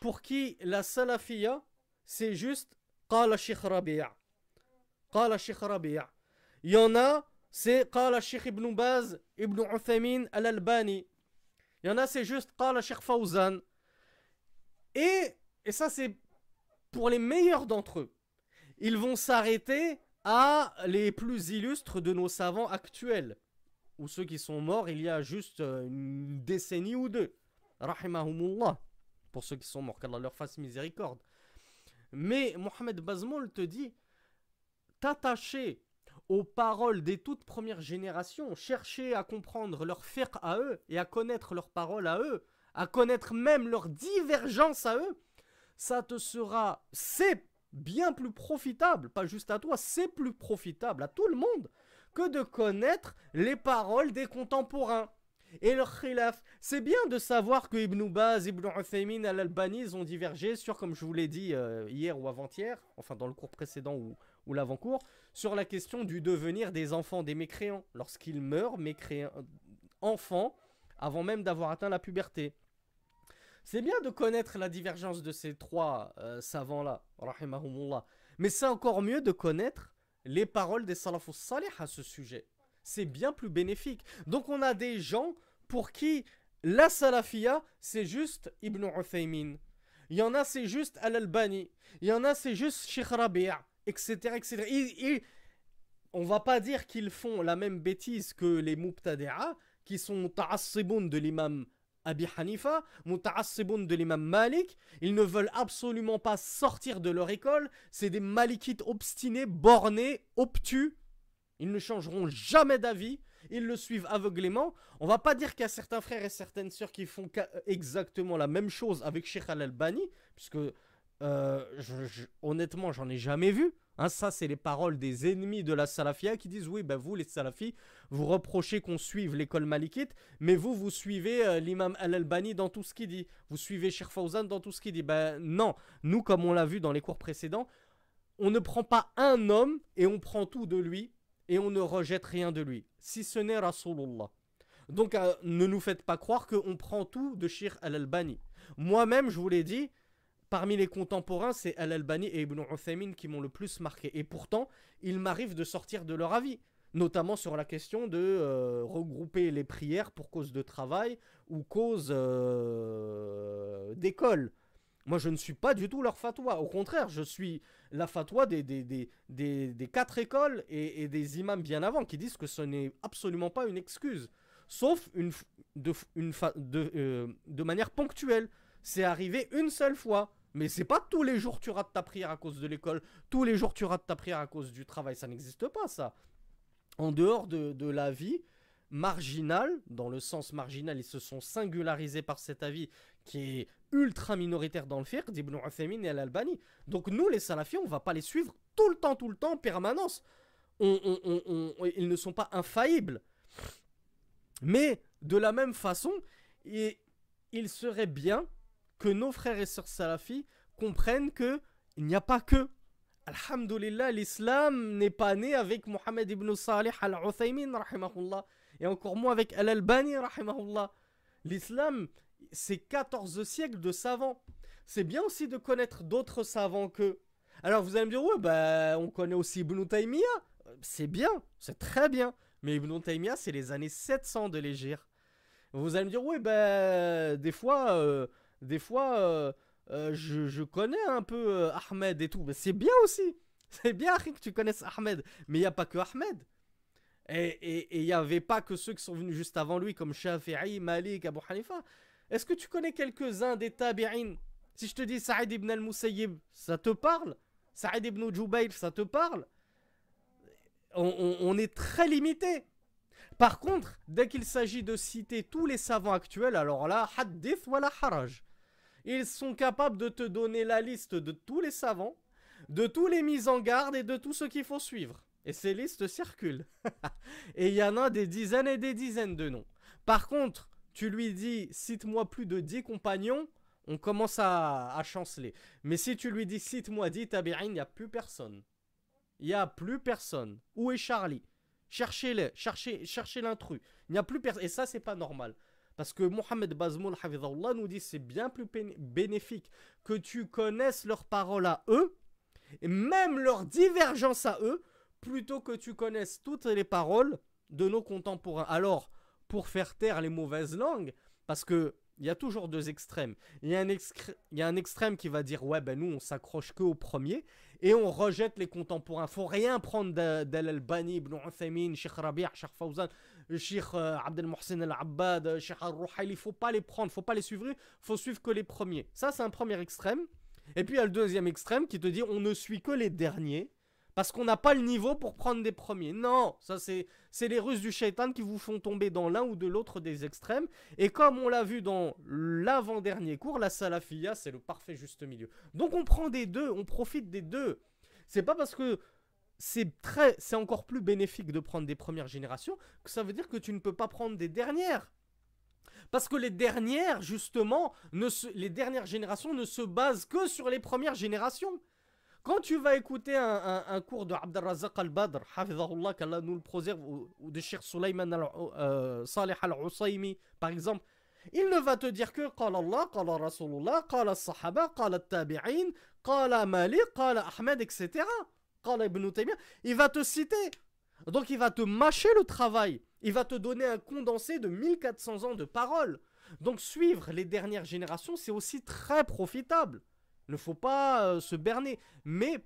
pour qui la salafia, c'est juste Qala Sheikh Rabi'a. Qala Sheikh Rabi'a. Il y en a, c'est Qala Sheikh Ibn Baz, Ibn Uthaymin al-Albani. Il y en a, c'est juste Qala Sheikh Fawzan. Et ça, c'est pour les meilleurs d'entre eux. Ils vont s'arrêter à les plus illustres de nos savants actuels ou ceux qui sont morts il y a juste euh, une décennie ou deux. Rahimahumullah. Pour ceux qui sont morts, qu'Allah leur fasse miséricorde. Mais Mohamed Bazmoul te dit t'attacher aux paroles des toutes premières générations, chercher à comprendre leur fiqh à eux et à connaître leurs paroles à eux, à connaître même leurs divergences à eux, ça te sera, c'est bien plus profitable, pas juste à toi, c'est plus profitable à tout le monde que de connaître les paroles des contemporains. Et le khilaf, c'est bien de savoir que Ibn Baz, Ibn Uthaymin, Al-Albani, ont divergé sur, comme je vous l'ai dit euh, hier ou avant-hier, enfin dans le cours précédent ou, ou l'avant-cours, sur la question du devenir des enfants des mécréants, lorsqu'ils meurent mécréants, enfants, avant même d'avoir atteint la puberté. C'est bien de connaître la divergence de ces trois euh, savants-là. Mais c'est encore mieux de connaître les paroles des salafus salih à ce sujet. C'est bien plus bénéfique. Donc on a des gens pour qui la salafia, c'est juste Ibn Uthaymin. Il y en a, c'est juste Al-Albani. Il y en a, c'est juste Sheikh Rabi', etc. etc. Et, on va pas dire qu'ils font la même bêtise que les Mubtadi'a, qui sont ta'assiboun de l'imam Abi Hanifa, Muta'assibun de l'imam Malik, ils ne veulent absolument pas sortir de leur école, c'est des malikites obstinés, bornés, obtus, ils ne changeront jamais d'avis, ils le suivent aveuglément. On va pas dire qu'il y a certains frères et certaines sœurs qui font exactement la même chose avec Sheikh Al-Albani, puisque euh, honnêtement j'en ai jamais vu, Hein, ça, c'est les paroles des ennemis de la salafia qui disent oui, ben vous, les salafis, vous reprochez qu'on suive l'école malikite, mais vous, vous suivez euh, l'imam Al-Albani dans tout ce qu'il dit. Vous suivez Sheikh Fawzan dans tout ce qu'il dit. Ben non, nous, comme on l'a vu dans les cours précédents, on ne prend pas un homme et on prend tout de lui et on ne rejette rien de lui, si ce n'est Rasulullah. Donc euh, ne nous faites pas croire qu'on prend tout de Sheikh Al-Albani. Moi-même, je vous l'ai dit, Parmi les contemporains, c'est Al-Albani et Ibn Uthaymin qui m'ont le plus marqué. Et pourtant, il m'arrive de sortir de leur avis, notamment sur la question de euh, regrouper les prières pour cause de travail ou cause euh, d'école. Moi, je ne suis pas du tout leur fatwa. Au contraire, je suis la fatwa des, des, quatre écoles et, des imams bien avant qui disent que ce n'est absolument pas une excuse. Sauf une euh, de manière ponctuelle. C'est arrivé une seule fois. Mais c'est pas tous les jours tu rates ta prière à cause de l'école, tous les jours tu rates ta prière à cause du travail, ça n'existe pas ça. En dehors de, la vie marginale, dans le sens marginal, ils se sont singularisés par cet avis qui est ultra minoritaire dans le fiqh d'Ibn Uthaymin et Al-Albani. Donc nous les salafis, on va pas les suivre tout le temps, tout le temps, en permanence. ils ne sont pas infaillibles. Mais de la même façon, il serait bien que nos frères et sœurs salafis comprennent que il n'y a pas que. Alhamdulillah, l'islam n'est pas né avec Mohammed ibn Salih al-Uthaymin, rahimahullah, et encore moins avec Al-Albani, rahimahullah. L'islam, c'est 14 siècles de savants. C'est bien aussi de connaître d'autres savants que. Alors vous allez me dire, ouais, bah, on connaît aussi Ibn Taymiyyah. C'est bien, c'est très bien. Mais Ibn Taymiyyah, c'est les années 700 de l'Égypte. Vous allez me dire, oui, ben, des fois, euh, des fois, euh, euh, je, connais un peu euh, Ahmed et tout. Mais c'est bien aussi. *laughs* C'est bien que tu connaisses Ahmed. Mais il n'y a pas que Ahmed. Et il n'y avait pas que ceux qui sont venus juste avant lui, comme Shafi'i, Malik, Abu Hanifa. Est-ce que tu connais quelques-uns des tabi'in? Si je te dis Saïd ibn al-Musayyib, ça te parle? Saïd ibn Jubayl, ça te parle? On, est très limité. Par contre, dès qu'il s'agit de citer tous les savants actuels, alors là, hadith la haraj. Ils sont capables de te donner la liste de tous les savants, de tous les mises en garde et de tout ce qu'il faut suivre. Et ces listes circulent. *laughs* et il y en a des dizaines et des dizaines de noms. Par contre, tu lui dis, cite-moi plus de 10 compagnons, on commence à, chanceler. Mais si tu lui dis, cite-moi 10 tabi'in, il n'y a plus personne. Il n'y a plus personne. Où est Charlie? Cherchez-le, cherchez, cherchez l'intrus. Il n'y a plus personne. Et ça, c'est pas normal. Parce que Mohamed Bazmoul nous dit c'est bien plus bénéfique que tu connaisses leurs paroles à eux, et même leurs divergences à eux, plutôt que tu connaisses toutes les paroles de nos contemporains. Alors, pour faire taire les mauvaises langues, parce que il y a toujours deux extrêmes. Il y, a un il y a un extrême qui va dire ouais ben nous on s'accroche que au premier et on rejette les contemporains. Faut rien prendre d'Al-Albani, Ibn Uthaymin, Sheikh Rabi' Sheikh Fawzan. Cheikh euh, Abdel Mohsen Al-Abbad, euh, Cheikh Al-Ruhaili, il faut pas les prendre, faut pas les suivre, faut suivre que les premiers. Ça, c'est un premier extrême. Et puis il y a le deuxième extrême qui te dit on ne suit que les derniers parce qu'on n'a pas le niveau pour prendre des premiers. Non, ça c'est c'est les Russes du shaitan qui vous font tomber dans l'un ou de l'autre des extrêmes. Et comme on l'a vu dans l'avant-dernier cours, la salafia, c'est le parfait juste milieu. Donc on prend des deux, on profite des deux. C'est pas parce que c'est très, c'est encore plus bénéfique de prendre des premières générations que ça veut dire que tu ne peux pas prendre des dernières. Parce que les dernières, justement, ne les dernières générations ne se basent que sur les premières générations. Quand tu vas écouter un, cours de Abdelrazak al-Badr, qu'Allah nous le préserve, ou, de Sheikh Sulaiman euh, Salih al-Usaymi, par exemple, il ne va te dire que قال Allah, قال Rasulullah, قال Sahaba, قال التابعين, قال Malik, قال Ahmed, etc il va te citer. Donc il va te mâcher le travail. Il va te donner un condensé de 1400 ans de paroles. Donc suivre les dernières générations, c'est aussi très profitable. Il ne faut pas euh, se berner. Mais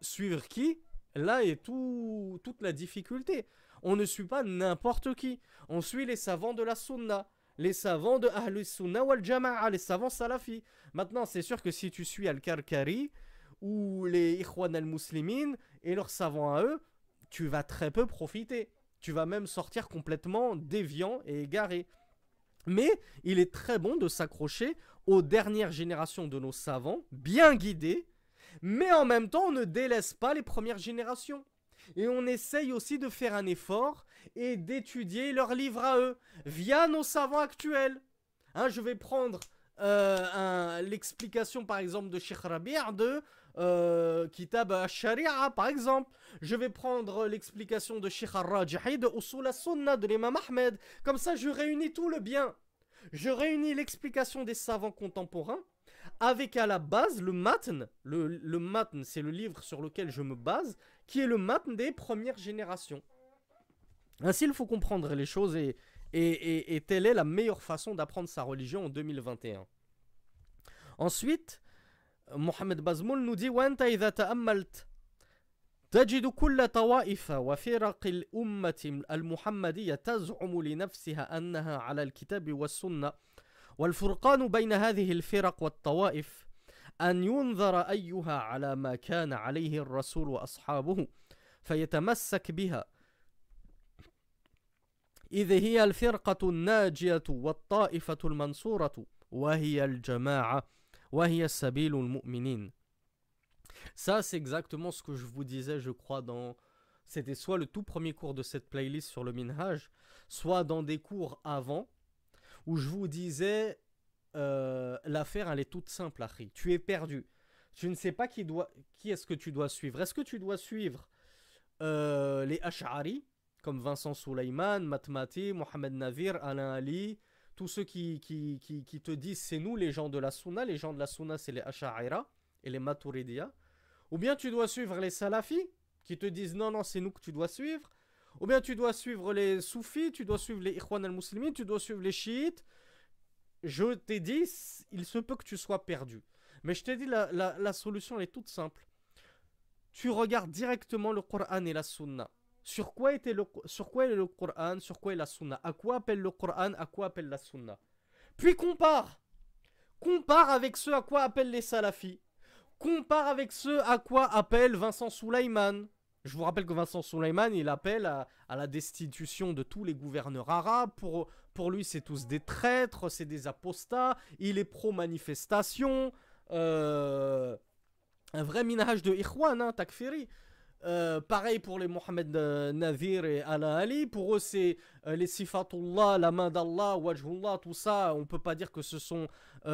suivre qui Là est tout, toute la difficulté. On ne suit pas n'importe qui. On suit les savants de la sunna. Les savants de Ahlus Sunna wal Jama'a, les savants salafis. Maintenant, c'est sûr que si tu suis Al-Karkari, ou les Ikhwan al-Muslimin et leurs savants à eux, tu vas très peu profiter. Tu vas même sortir complètement déviant et égaré. Mais il est très bon de s'accrocher aux dernières générations de nos savants, bien guidés, Mais en même temps, on ne délaisse pas les premières générations. Et on essaye aussi de faire un effort et d'étudier leurs livres à eux, via nos savants actuels. Hein, je vais prendre euh, l'explication par exemple de Sheikh Rabi' de euh, Kitab Sharia par exemple. Je vais prendre l'explication de Sheikh Al-Rajihi de Usul al-Sunnah de l'imam Ahmed. Comme ça, je réunis tout le bien. Je réunis l'explication des savants contemporains avec à la base le matn. Le, le matn, c'est le livre sur lequel je me base, qui est le matn des premières générations. Ainsi, il faut comprendre les choses et, et, et, telle est la meilleure façon d'apprendre sa religion en 2021. Ensuite, Bazmoul nous dit وأنت إذا تأملت. تجد كل طوائف وفرق الأمة المحمدية تزعم لنفسها أنها على الكتاب والسنة. والفرقان بين هذه الفرق والطوائف أن ينظر أيها على ما كان عليه الرسول وأصحابه فيتمسك بها. إذ هي الفرقة الناجية والطائفة المنصورة وهي الجماعة. Ça, c'est exactement ce que je vous disais, je crois, dans. C'était soit le tout premier cours de cette playlist sur le Minhaj, soit dans des cours avant, où je vous disais euh, l'affaire, elle est toute simple, Harry. Tu es perdu. Tu ne sais pas qui, doit... qui est-ce que tu dois suivre. Est-ce que tu dois suivre euh, les Ash'ari, comme Vincent Souleyman, Matmati, Mohamed Navir, Alain Ali, tous ceux qui, te disent c'est nous les gens de la Sunna, les gens de la Sunna c'est les Ash'aira et les Maturidiya. Ou bien tu dois suivre les Salafis, qui te disent non, non, c'est nous que tu dois suivre. Ou bien tu dois suivre les Soufis, tu dois suivre les Ikhwan al-Muslimin, tu dois suivre les Chiites. Je t'ai dit, il se peut que tu sois perdu. Mais je t'ai dit, la, solution est toute simple. Tu regardes directement le Coran et la Sunna. Sur quoi, était le, est le Coran, sur quoi est la Sunna? À quoi appelle le Coran, à quoi appelle la Sunna? Puis compare Compare avec ce à quoi appellent les Salafis. Compare avec ce à quoi appelle Vincent Souleyman. Je vous rappelle que Vincent Souleyman, il appelle à, la destitution de tous les gouverneurs arabes. Pour, pour lui, c'est tous des traîtres, c'est des apostats. Il est pro-manifestation. Euh, un vrai minage de Ikhwan, hein, Takfiri. Euh, pareil pour les Mohamed euh, Navir et Alain Ali. Pour eux, c'est euh, les sifatullah, la main d'Allah, wajhullah, tout ça. On peut pas dire que ce sont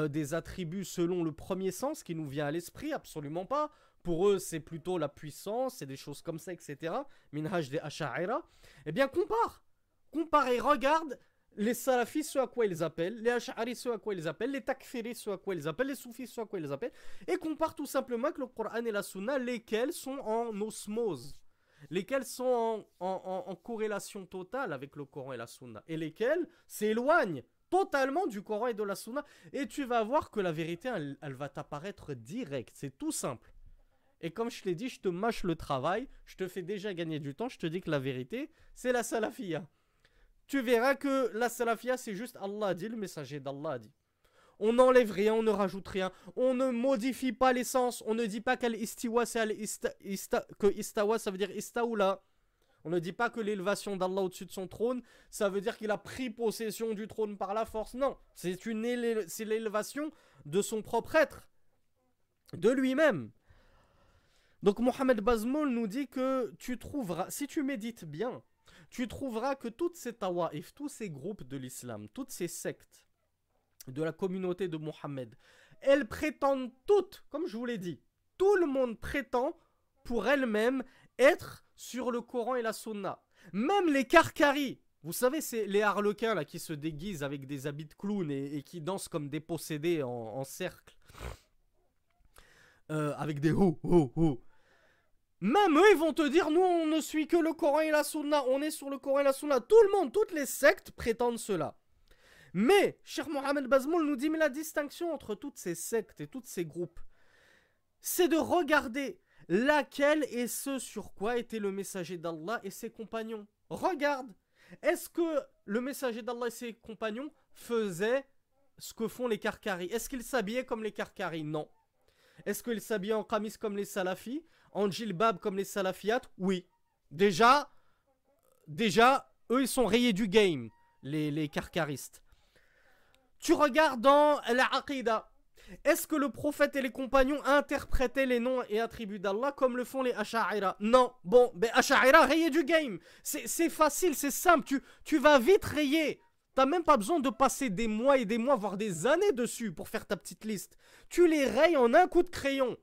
des attributs selon le premier sens qui nous vient à l'esprit, absolument pas. Pour eux, c'est plutôt la puissance, c'est des choses comme ça, etc. Minhaj des Asha'ira. Eh bien, compare. Compare et regarde les salafis, ce à quoi ils appellent, les ash'aris, ce à quoi ils appellent, les takfiris, ce à quoi ils appellent, les soufis, ce à quoi ils appellent, et compare tout simplement avec le Coran et la Sunna, lesquels sont en osmose, lesquels sont en, corrélation totale avec le Coran et la Sunna, et lesquels s'éloignent totalement du Coran et de la Sunna, et tu vas voir que la vérité, elle, elle va t'apparaître directe, c'est tout simple. Et comme je l'ai dit, je te mâche le travail, je te fais déjà gagner du temps, je te dis que la vérité, c'est la salafia tu verras que la salafia, c'est juste Allah dit, le messager d'Allah dit. On n'enlève rien, on ne rajoute rien. On ne modifie pas l'essence. On ne dit pas qu'elle istiwa, c'est que istawa, ça veut dire istaoula. On ne dit pas que l'élévation d'Allah au-dessus de son trône, ça veut dire qu'il a pris possession du trône par la force. Non, c'est l'élévation de son propre être, de lui-même. Donc Mohamed Bazmoul nous dit que tu trouveras, si tu médites bien, tu trouveras que toutes ces tawa'if, tous ces groupes de l'islam, toutes ces sectes de la communauté de Mohammed, elles prétendent toutes, comme je vous l'ai dit, tout le monde prétend pour elles-mêmes être sur le Coran et la Sunna. Même les Karkaris, vous savez, c'est les harlequins qui se déguisent avec des habits de clown et, qui dansent comme des possédés en, cercle. Euh, avec des ho ho ho. Même eux, ils vont te dire, nous, on ne suit que le Coran et la Sunna, on est sur le Coran et la Sunna. Tout le monde, toutes les sectes prétendent cela. Mais, cher Mohamed Bazmoul nous dit, mais la distinction entre toutes ces sectes et tous ces groupes, c'est de regarder laquelle est ce sur quoi était le messager d'Allah et ses compagnons. Regarde, est-ce que le messager d'Allah et ses compagnons faisaient ce que font les Karkaris? Est-ce qu'ils s'habillaient comme les Karkaris? Non. Est-ce qu'ils s'habillaient en kamis comme les Salafis? En djilbab comme les salafiyat Oui. Déjà, déjà, eux, ils sont rayés du game, les, les karkaristes. Tu regardes dans la. Est-ce que le prophète et les compagnons interprétaient les noms et attributs d'Allah comme le font les Asha'ira? Non. Bon, ben Asha'ira, rayez du game. C'est facile, c'est simple. Tu, tu vas vite rayer. T'as même pas besoin de passer des mois et des mois, voire des années dessus pour faire ta petite liste. Tu les rayes en un coup de crayon.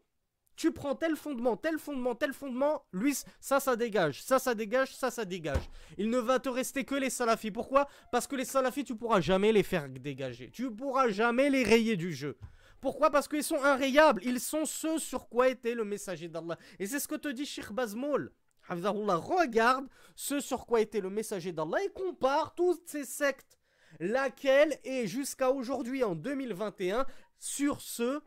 Tu prends tel fondement, tel fondement, tel fondement, lui, ça, ça dégage, ça, ça dégage, ça, ça dégage. Il ne va te rester que les salafis. Pourquoi? Parce que les salafis, tu pourras jamais les faire dégager. Tu pourras jamais les rayer du jeu. Pourquoi? Parce qu'ils sont inrayables. Ils sont ceux sur quoi était le messager d'Allah. Et c'est ce que te dit Sheikh Bazmoul. Regarde ce sur quoi était le messager d'Allah et compare toutes ces sectes laquelle est jusqu'à aujourd'hui en 2021 sur ce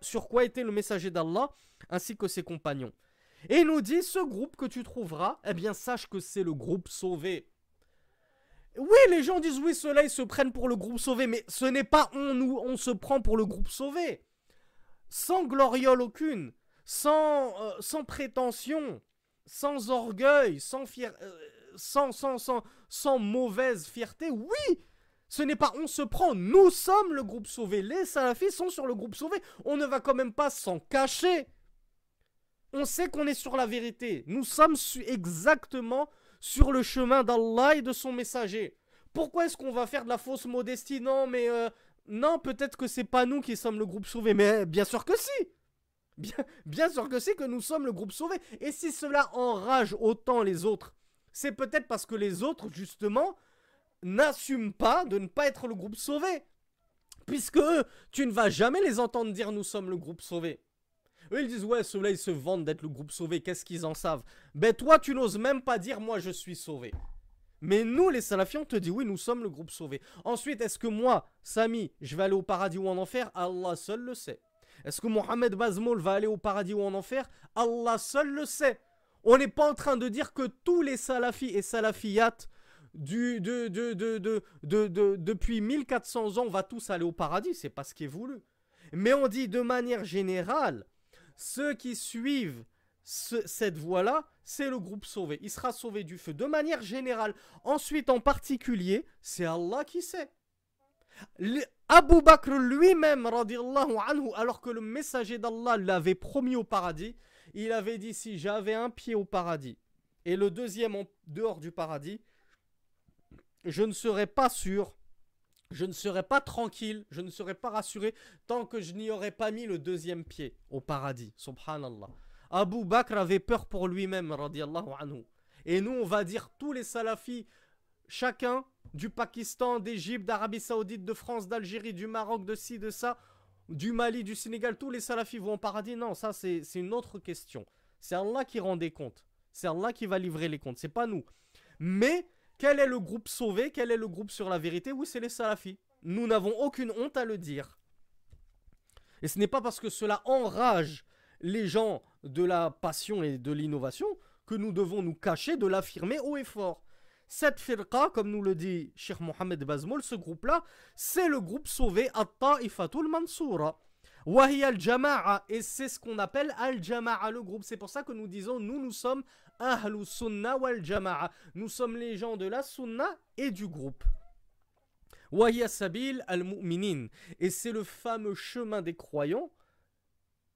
sur quoi était le messager d'Allah ainsi que ses compagnons. Et il nous dit ce groupe que tu trouveras, eh bien sache que c'est le groupe sauvé. Oui, les gens disent oui, ceux-là ils se prennent pour le groupe sauvé, mais ce n'est pas on nous, on se prend pour le groupe sauvé. Sans gloriole aucune, sans, euh, sans prétention, sans orgueil, sans, fier, euh, sans, sans, sans, sans mauvaise fierté. Oui, ce n'est pas on se prend, nous sommes le groupe sauvé. Les salafis sont sur le groupe sauvé. On ne va quand même pas s'en cacher. On sait qu'on est sur la vérité. Nous sommes exactement sur le chemin d'Allah et de son messager. Pourquoi est-ce qu'on va faire de la fausse modestie? Non, mais euh, non, peut-être que c'est pas nous qui sommes le groupe sauvé. Mais bien sûr que si. Bien, bien sûr que si que nous sommes le groupe sauvé. Et si cela enrage autant les autres, c'est peut-être parce que les autres, justement, n'assument pas de ne pas être le groupe sauvé. Puisque eux, tu ne vas jamais les entendre dire nous sommes le groupe sauvé. Eux, ils disent ouais, ceux-là, ils se vantent d'être le groupe sauvé, qu'est-ce qu'ils en savent? Ben toi, tu n'oses même pas dire moi, je suis sauvé. Mais nous, les salafiens, on te dit oui, nous sommes le groupe sauvé. Ensuite, est-ce que moi, Sami, je vais aller au paradis ou en enfer? Allah seul le sait. Est-ce que Mohamed Bazmoul va aller au paradis ou en enfer? Allah seul le sait. On n'est pas en train de dire que tous les salafis et salafiyates du, de, de, de, de, depuis 1400 ans, on va tous aller au paradis, c'est pas ce qui est voulu. Mais on dit de manière générale, ceux qui suivent cette voie-là, c'est le groupe sauvé. Il sera sauvé du feu de manière générale. Ensuite, en particulier, c'est Allah qui sait. Abu Bakr lui-même, alors que le messager d'Allah l'avait promis au paradis, il avait dit si j'avais un pied au paradis et le deuxième en dehors du paradis, je ne serai pas sûr, je ne serai pas tranquille, je ne serai pas rassuré tant que je n'y aurais pas mis le deuxième pied au paradis. Subhanallah. Abu Bakr avait peur pour lui-même, radiallahu anhu. Et nous, on va dire tous les salafis, chacun du Pakistan, d'Égypte, d'Arabie Saoudite, de France, d'Algérie, du Maroc, de ci, de ça, du Mali, du Sénégal, tous les salafis vont au paradis. Non, ça c'est une autre question. C'est Allah qui rend des comptes. C'est Allah qui va livrer les comptes. C'est pas nous. Mais quel est le groupe sauvé? Quel est le groupe sur la vérité? Oui, c'est les salafis. Nous n'avons aucune honte à le dire. Et ce n'est pas parce que cela enrage les gens de la passion et de l'innovation que nous devons nous cacher de l'affirmer haut et fort. Cette firqa, comme nous le dit Sheikh Mohamed Bazmoul, ce groupe-là, c'est le groupe sauvé At-Ta'ifatul Mansoura. Wahi al-Jama'a, et c'est ce qu'on appelle al-Jama'a, le groupe. C'est pour ça que nous disons, nous, nous sommes Ahlu Sunna wal Jama'a. Nous sommes les gens de la Sunna et du groupe. Wahiya Sabil al-Mu'minin. Et c'est le fameux chemin des croyants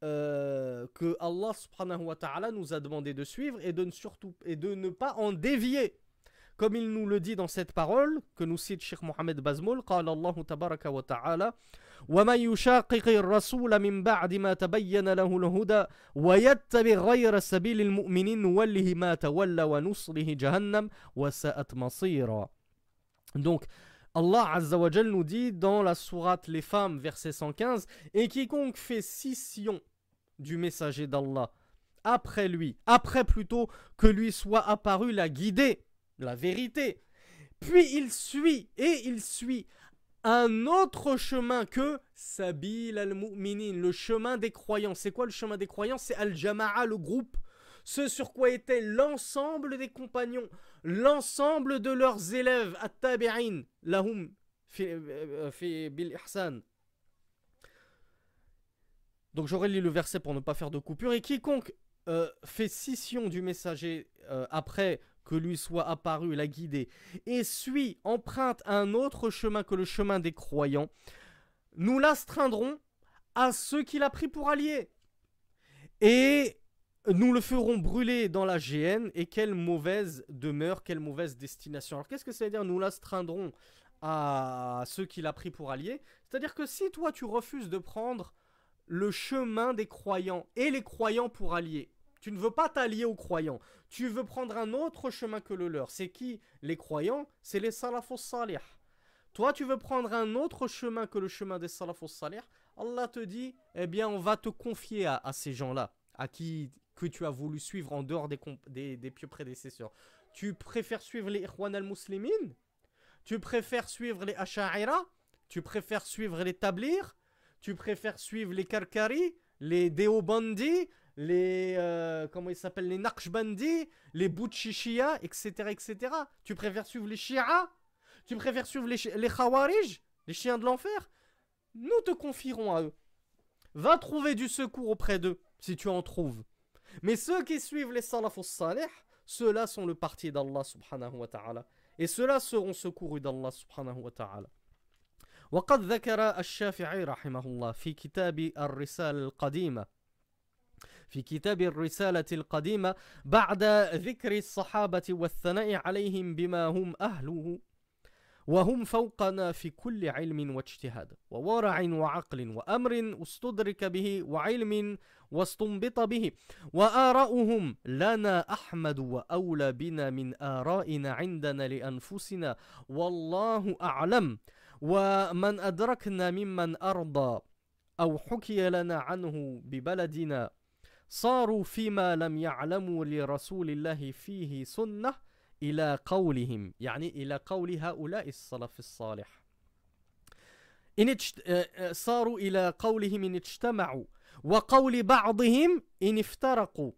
euh, que Allah subhanahu wa ta'ala nous a demandé de suivre et de ne pas en dévier. Comme il nous le dit dans cette parole que nous cite Sheikh Mohamed Bazmoul, قال الله تبارك وتعالى ومن يشاقق الرسول من بعد ما تبين له الهدى ويتبع غير سبيل المؤمنين نوله ما تولى ونصره جهنم وساءت مصيرا Donc Allah Azza wa Jal nous dit dans la sourate Les femmes verset 115 et quiconque fait scission du messager d'Allah après lui, après plutôt que lui soit apparu la guidée, la vérité, puis il suit et il suit un autre chemin que Sabil al-Mu'minin, le chemin des croyants. C'est quoi le chemin des croyants? C'est Al-Jama'a, le groupe. Ce sur quoi était l'ensemble des compagnons, l'ensemble de leurs élèves, at-tabi'in, lahum, euh, bil ihsan. Donc j'aurais lu le verset pour ne pas faire de coupure. Et quiconque euh, fait scission du messager euh, après que lui soit apparu la guider, et suit, emprunte un autre chemin que le chemin des croyants, nous l'astreindrons à ceux qu'il a pris pour alliés. Et nous le ferons brûler dans la géhenne, et quelle mauvaise demeure, quelle mauvaise destination. Alors qu'est-ce que ça veut dire Nous l'astreindrons à ceux qu'il a pris pour alliés. C'est-à-dire que si toi tu refuses de prendre le chemin des croyants et les croyants pour alliés, tu ne veux pas t'allier aux croyants, tu veux prendre un autre chemin que le leur. C'est qui les croyants C'est les salafos salih. Toi tu veux prendre un autre chemin que le chemin des salafos salih. Allah te dit, eh bien on va te confier à, ces gens-là, à qui tu as voulu suivre en dehors des pieux prédécesseurs. Tu préfères suivre les Ikhwan al-Muslimin? Tu préfères suivre les Asha'ira Tu préfères suivre les Tablir Tu préfères suivre les Karkari Les Deobandi? Les... Euh, comment ils s'appellent Les Naqshbandi Les Bouchishia Etc. etc. Tu préfères suivre les Shia Tu préfères suivre les, les Khawarij Les chiens de l'enfer Nous te confierons à eux. Va trouver du secours auprès d'eux, si tu en trouves. Mais ceux qui suivent les salafus salih, ceux-là sont le parti d'Allah subhanahu wa ta'ala. Et ceux-là seront secourus d'Allah subhanahu wa ta'ala. وقد ذكر الشافعي رحمه الله في كتاب الرسالة القديمة في كتاب الرسالة القديمة بعد ذكر الصحابة والثناء عليهم بما هم أهله وهم فوقنا في كل علم واجتهاد وورع وعقل وأمر استدرك به وعلم واستنبط به وآراؤهم لنا أحمد وأولى بنا من آرائنا عندنا لأنفسنا والله أعلم ومن أدركنا ممن أرضى أو حكي لنا عنه ببلدنا صاروا فيما لم يعلموا لرسول الله فيه سنة إلى قولهم يعني إلى قول هؤلاء السلف الصالح. إن صاروا إلى قولهم إن اجتمعوا وقول بعضهم إن افترقوا.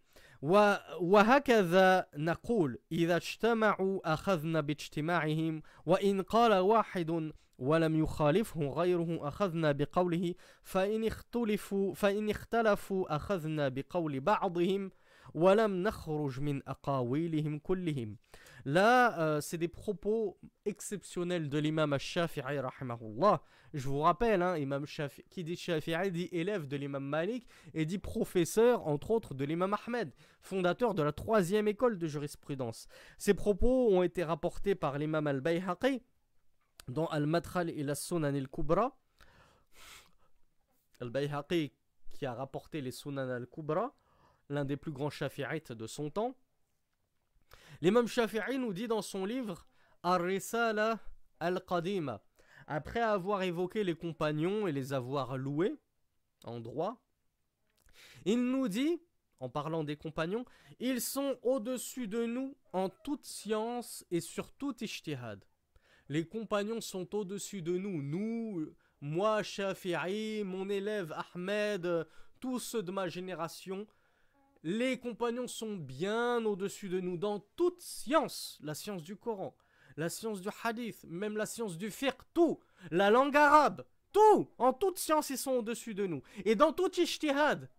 وهكذا نقول إذا اجتمعوا أخذنا باجتماعهم وإن قال واحد ولم يخالفه غيره أخذنا بقوله فإن اختلفوا فإن اختلفوا أخذنا بقول بعضهم ولم نخرج من أقاويلهم كلهم Là, euh, c'est des propos exceptionnels de l'imam al-Shafi'i, rahimahullah. Je vous rappelle, hein, imam Shafi'i, qui dit Shafi'i dit élève de l'imam Malik et dit professeur, entre autres, de l'imam Ahmed, fondateur de la troisième école de jurisprudence. Ces propos ont été rapportés par l'imam al-Bayhaqi dans Al-Madkhal et la Sunan al-Kubra. Al-Bayhaqi qui a rapporté les Sunan al-Kubra, l'un des plus grands shafi'ites de son temps. L'imam Shafi'i nous dit dans son livre Ar-Risala al-Qadima, après avoir évoqué les compagnons et les avoir loués en droit, il nous dit, en parlant des compagnons, ils sont au-dessus de nous en toute science et sur tout ijtihad. Les compagnons sont au-dessus de nous, nous, moi, Shafi'i, mon élève Ahmed, tous ceux de ma génération, les compagnons sont bien au-dessus de nous dans toute science, la science du Coran, la science du hadith, même la science du fiqh, tout, la langue arabe, tout, en toute science ils sont au-dessus de nous. Et dans tout ijtihad,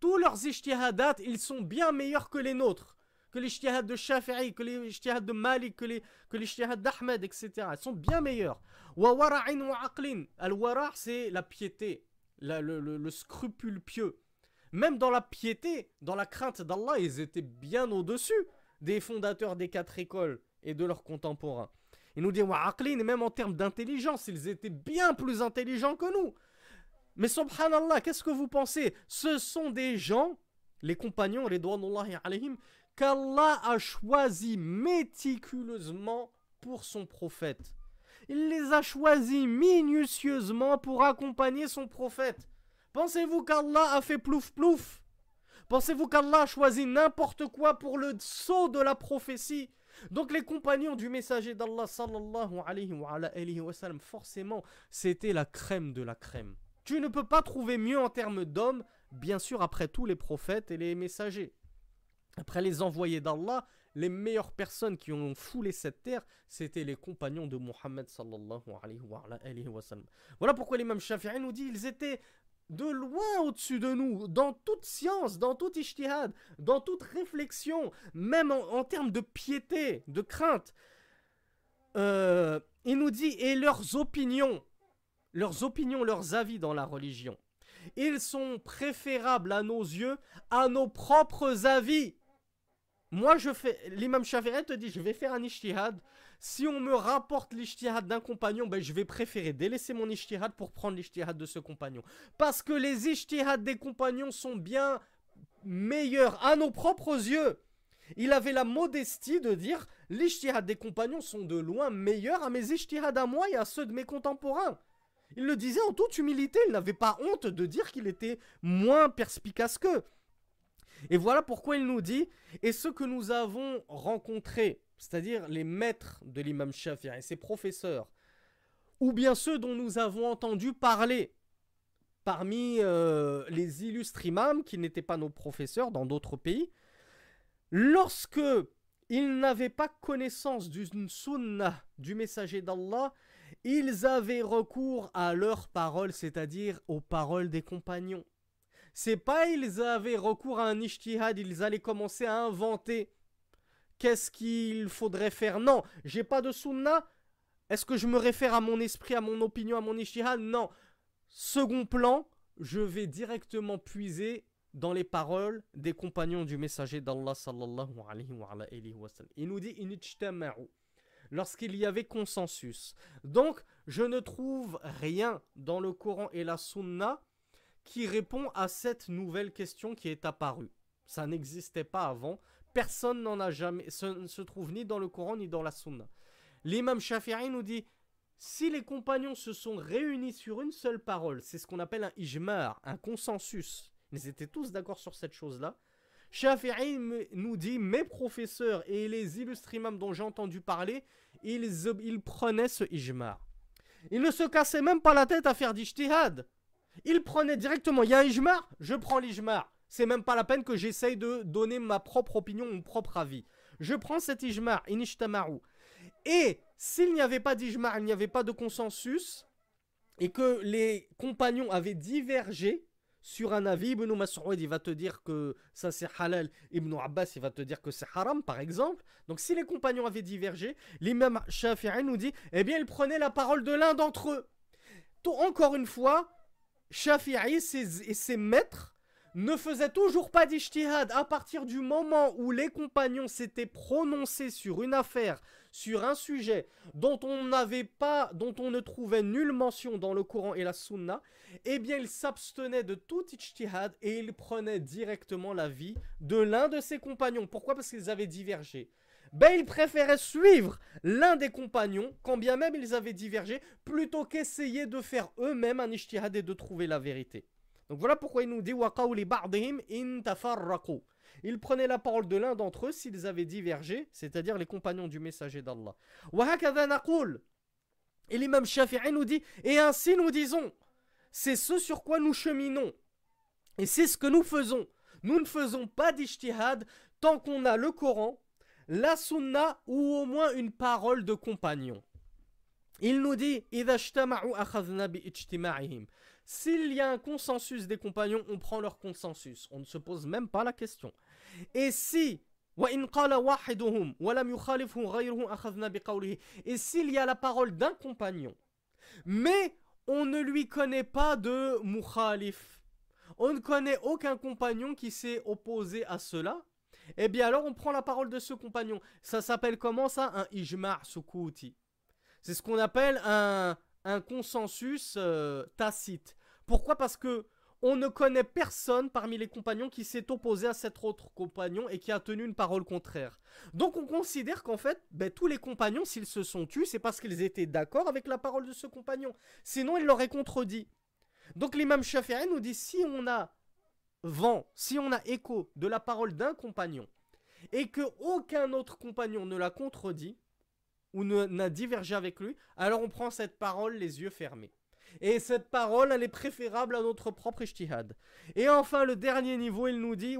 tous leurs ijtihadat, ils sont bien meilleurs que les nôtres, que les ijtihad de Shafi'i, que les ijtihad de Malik, que les, les d'Ahmed, etc. Ils sont bien meilleurs. Wa wara'in wa aqlin. Al-wara' c'est la piété, le scrupule pieux. Même dans la piété, dans la crainte d'Allah, ils étaient bien au-dessus des fondateurs des quatre écoles et de leurs contemporains. Il nous dit, et même en termes d'intelligence, ils étaient bien plus intelligents que nous. Mais subhanallah, qu'est-ce que vous pensez? Ce sont des gens, les compagnons, les alayhim, qu'Allah a choisi méticuleusement pour son prophète. Il les a choisis minutieusement pour accompagner son prophète. Pensez-vous qu'Allah a fait plouf plouf? Pensez-vous qu'Allah a choisi n'importe quoi pour le saut de la prophétie? Donc les compagnons du messager d'Allah sallallahu alayhi wa, forcément, c'était la crème de la crème. Tu ne peux pas trouver mieux en termes d'hommes, bien sûr après tous les prophètes et les messagers. Après les envoyés d'Allah, les meilleures personnes qui ont foulé cette terre, c'était les compagnons de Muhammad sallallahu alayhi wa, sallam. Voilà pourquoi l'imam Shafi'i nous dit ils étaient de loin au-dessus de nous, dans toute science, dans tout ijtihad, dans toute réflexion, même en, termes de piété, de crainte. Euh, il nous dit, et leurs opinions, leurs opinions, leurs avis dans la religion. ils sont préférables à nos yeux à nos propres avis. Moi, je fais. L'imam Shafi'i te dit je vais faire un ishtihad. Si on me rapporte l'ishtihad d'un compagnon, ben, je vais préférer délaisser mon ishtihad pour prendre l'ishtihad de ce compagnon. Parce que les ishtihads des compagnons sont bien meilleurs à nos propres yeux. Il avait la modestie de dire l'ishtihad des compagnons sont de loin meilleurs à mes ishtihads à moi et à ceux de mes contemporains. Il le disait en toute humilité, il n'avait pas honte de dire qu'il était moins perspicace qu'eux. Et voilà pourquoi il nous dit, et ceux que nous avons rencontrés, c'est-à-dire les maîtres de l'imam Shafi'i et ses professeurs, ou bien ceux dont nous avons entendu parler parmi euh, les illustres imams qui n'étaient pas nos professeurs dans d'autres pays, lorsque ils n'avaient pas connaissance d'une sunnah du messager d'Allah, ils avaient recours à leurs paroles, c'est-à-dire aux paroles des compagnons. C'est pas ils avaient recours à un ishtihad, ils allaient commencer à inventer qu'est-ce qu'il faudrait faire? Non, j'ai pas de sunnah. Est-ce que je me réfère à mon esprit, à mon opinion, à mon ishtihad? Non. Second plan, je vais directement puiser dans les paroles des compagnons du messager d'Allah sallallahu alayhi wa, sallam. Il nous dit lorsqu'il y avait consensus. Donc, je ne trouve rien dans le Coran et la Sunna qui répond à cette nouvelle question qui est apparue. Ça n'existait pas avant. Personne n'en a jamais. Ce ne se trouve ni dans le Coran ni dans la Sunna. L'imam Shafi'i nous dit si les compagnons se sont réunis sur une seule parole, c'est ce qu'on appelle un ijmar, un consensus. Ils étaient tous d'accord sur cette chose-là. Shafi'i nous dit mes professeurs et les illustres imams dont j'ai entendu parler, ils, prenaient ce ijmar. Ils ne se cassaient même pas la tête à faire d'ijtihad. Ils prenaient directement, il y a un ijmar, je prends l'ijmar. C'est même pas la peine que j'essaye de donner ma propre opinion, mon propre avis. Je prends cet ijmar, inishtamaru. Et s'il n'y avait pas d'ijmar, il n'y avait pas de consensus, et que les compagnons avaient divergé sur un avis, Ibn Mas'ud il va te dire que ça c'est halal, Ibn Abbas il va te dire que c'est haram par exemple. Donc si les compagnons avaient divergé, l'imam Shafi'i nous dit, eh bien il prenait la parole de l'un d'entre eux. Encore une fois, Shafi'i et ses maîtres ne faisait toujours pas d'ijtihad à partir du moment où les compagnons s'étaient prononcés sur une affaire, sur un sujet dont on n'avait pas, dont on ne trouvait nulle mention dans le Coran et la Sunna, eh bien ils s'abstenaient de tout ijtihad et ils prenaient directement l'avis de l'un de ses compagnons. Pourquoi? Parce qu'ils avaient divergé. Ben, ils préféraient suivre l'un des compagnons, quand bien même ils avaient divergé, plutôt qu'essayer de faire eux-mêmes un ijtihad et de trouver la vérité. Donc voilà pourquoi il nous dit Il prenait la parole de l'un d'entre eux s'ils avaient divergé, c'est-à-dire les compagnons du messager d'Allah. Et l'imam Shafi'i nous dit Et ainsi nous disons C'est ce sur quoi nous cheminons. Et c'est ce que nous faisons. Nous ne faisons pas d'ijtihad tant qu'on a le Coran, la Sunna ou au moins une parole de compagnon. Il nous dit s'il y a un consensus des compagnons, on prend leur consensus. On ne se pose même pas la question. Et si et s'il y a la parole d'un compagnon, mais on ne lui connaît pas de mukhalif, on ne connaît aucun compagnon qui s'est opposé à cela, eh bien alors on prend la parole de ce compagnon. Ça s'appelle comment ça? Un ijma' sukuti. C'est ce qu'on appelle un, consensus euh, tacite. Pourquoi? Parce que on ne connaît personne parmi les compagnons qui s'est opposé à cet autre compagnon et qui a tenu une parole contraire. Donc on considère qu'en fait, ben, tous les compagnons, s'ils se sont tus, c'est parce qu'ils étaient d'accord avec la parole de ce compagnon. Sinon, ils l'auraient contredit. Donc l'imam Shafi'i nous dit, si on a vent, si on a écho de la parole d'un compagnon, et que aucun autre compagnon ne l'a contredit, ou n'a divergé avec lui, alors on prend cette parole les yeux fermés. Et cette parole, elle est préférable à notre propre ijtihad. Et enfin, le dernier niveau, il nous dit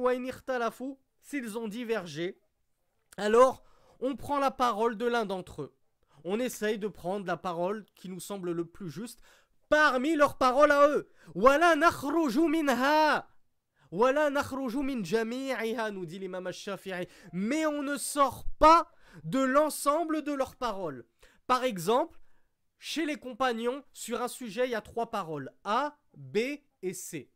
s'ils ont divergé, alors on prend la parole de l'un d'entre eux. On essaye de prendre la parole qui nous semble le plus juste parmi leurs paroles à eux. Wala minha. Wala min nous dit l'imam al-Shafi'i. Mais on ne sort pas de l'ensemble de leurs paroles. Par exemple, chez les compagnons, sur un sujet, il y a trois paroles A, B et C.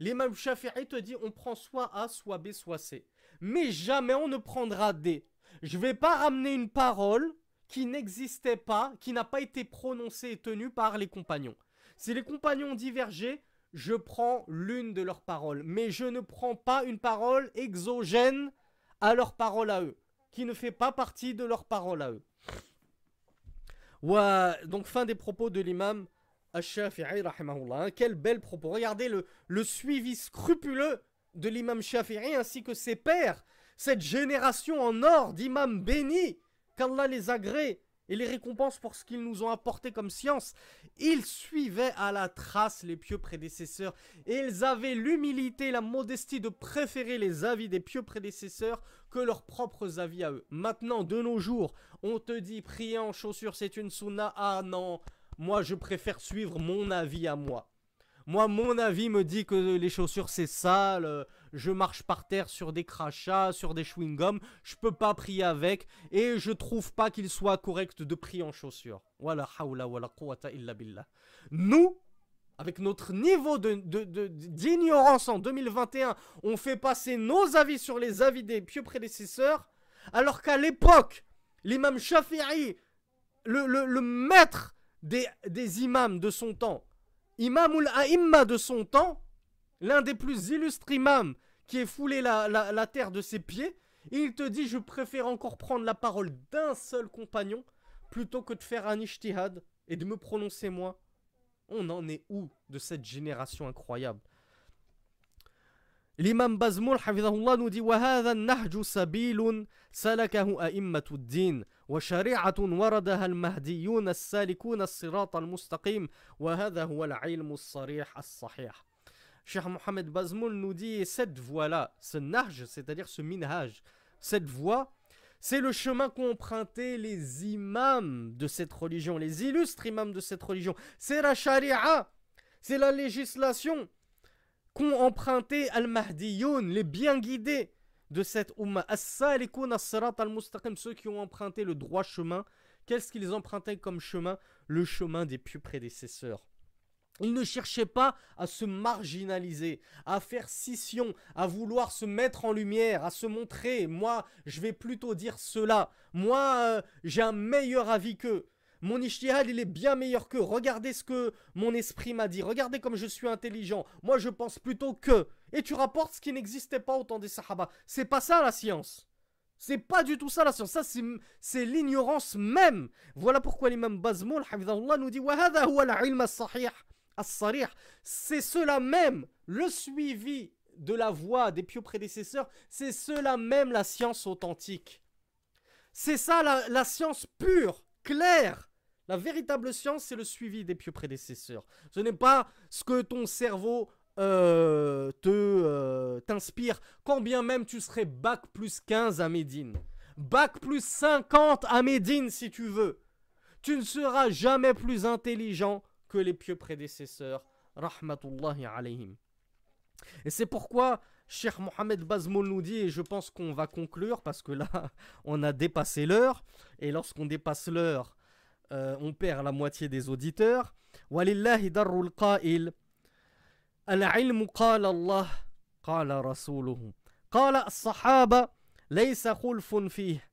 L'imam Shafi'i te dit on prend soit A, soit B, soit C. Mais jamais on ne prendra D. Je vais pas ramener une parole qui n'existait pas, qui n'a pas été prononcée et tenue par les compagnons. Si les compagnons divergeaient, je prends l'une de leurs paroles. Mais je ne prends pas une parole exogène à leur parole à eux, qui ne fait pas partie de leur parole à eux. donc fin des propos de l'imam Ash-Shafi'i. Hein. Quel bel propos. Regardez le, le suivi scrupuleux de l'imam Shafi'i ainsi que ses pères. Cette génération en or d'imams bénis, qu'Allah les agrée et les récompense pour ce qu'ils nous ont apporté comme science. Ils suivaient à la trace les pieux prédécesseurs et ils avaient l'humilité la modestie de préférer les avis des pieux prédécesseurs que leurs propres avis à eux. Maintenant, de nos jours, on te dit prier en chaussures c'est une sunna. Ah non, moi, je préfère suivre mon avis à moi. Moi, mon avis me dit que les chaussures c'est sale, je marche par terre sur des crachats, sur des chewing-gums, je peux pas prier avec et je trouve pas qu'il soit correct de prier en chaussures. Voilà, hawla wala quwwata illa billah. Nous, avec notre niveau d'ignorance en 2021, on fait passer nos avis sur les avis des pieux prédécesseurs, alors qu'à l'époque, l'imam Shafi'i, le, maître des, imams de son temps, Imamul A'imma de son temps, l'un des plus illustres imams qui ait foulé la, terre de ses pieds, il te dit je préfère encore prendre la parole d'un seul compagnon plutôt que de faire un ishtihad et de me prononcer moi. On en est où de cette génération incroyable L'imam Bazmoul, nous dit وهذا النهج سبيل سلكه أئمة الدين وشريعة وردها المهديون السالكون الصراط المستقيم وهذا هو العلم الصريح الصحيح Cheikh Mohamed Bazmoul nous dit cette voie-là, ce nahj, c'est-à-dire ce minhaj, cette voie, c'est le chemin qu'ont emprunté les imams de cette religion, les illustres imams de cette religion. C'est la sharia, c'est la législation qu'ont emprunté al-Mahdiyoun, les bien guidés de cette umma. Al-mustaqim, ceux qui ont emprunté le droit chemin. Qu'est-ce qu'ils empruntaient comme chemin? Le chemin des pieux prédécesseurs. Ils ne cherchaient pas à se marginaliser, à faire scission, à vouloir se mettre en lumière, à se montrer. Moi, je vais plutôt dire cela. Moi, euh, j'ai un meilleur avis qu'eux. Mon ishtihad, il est bien meilleur que. Regardez ce que mon esprit m'a dit. Regardez comme je suis intelligent. Moi, je pense plutôt que. Et tu rapportes ce qui n'existait pas au temps des Sahaba. C'est pas ça la science. C'est pas du tout ça la science. Ça, c'est l'ignorance même. Voilà pourquoi l'imam Bazmoul, nous dit c'est cela même, le suivi de la voie des pieux prédécesseurs, c'est cela même la science authentique. C'est ça la, science pure, claire, la véritable science, c'est le suivi des pieux prédécesseurs. Ce n'est pas ce que ton cerveau euh, te euh, t'inspire, quand bien même tu serais bac plus 15 à Médine. Bac plus 50 à Médine si tu veux. Tu ne seras jamais plus intelligent que les pieux prédécesseurs. Rahmatullahi alayhim. Et c'est pourquoi Cheikh Mohamed Bazmoul nous dit, et je pense qu'on va conclure parce que là, *laughs* on a dépassé l'heure. Et lorsqu'on dépasse l'heure, euh, on perd la moitié des auditeurs. ولله در القائل العلم قال الله قال رسوله قال الصحابة ليس خلف فيه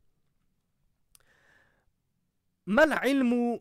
ما العلم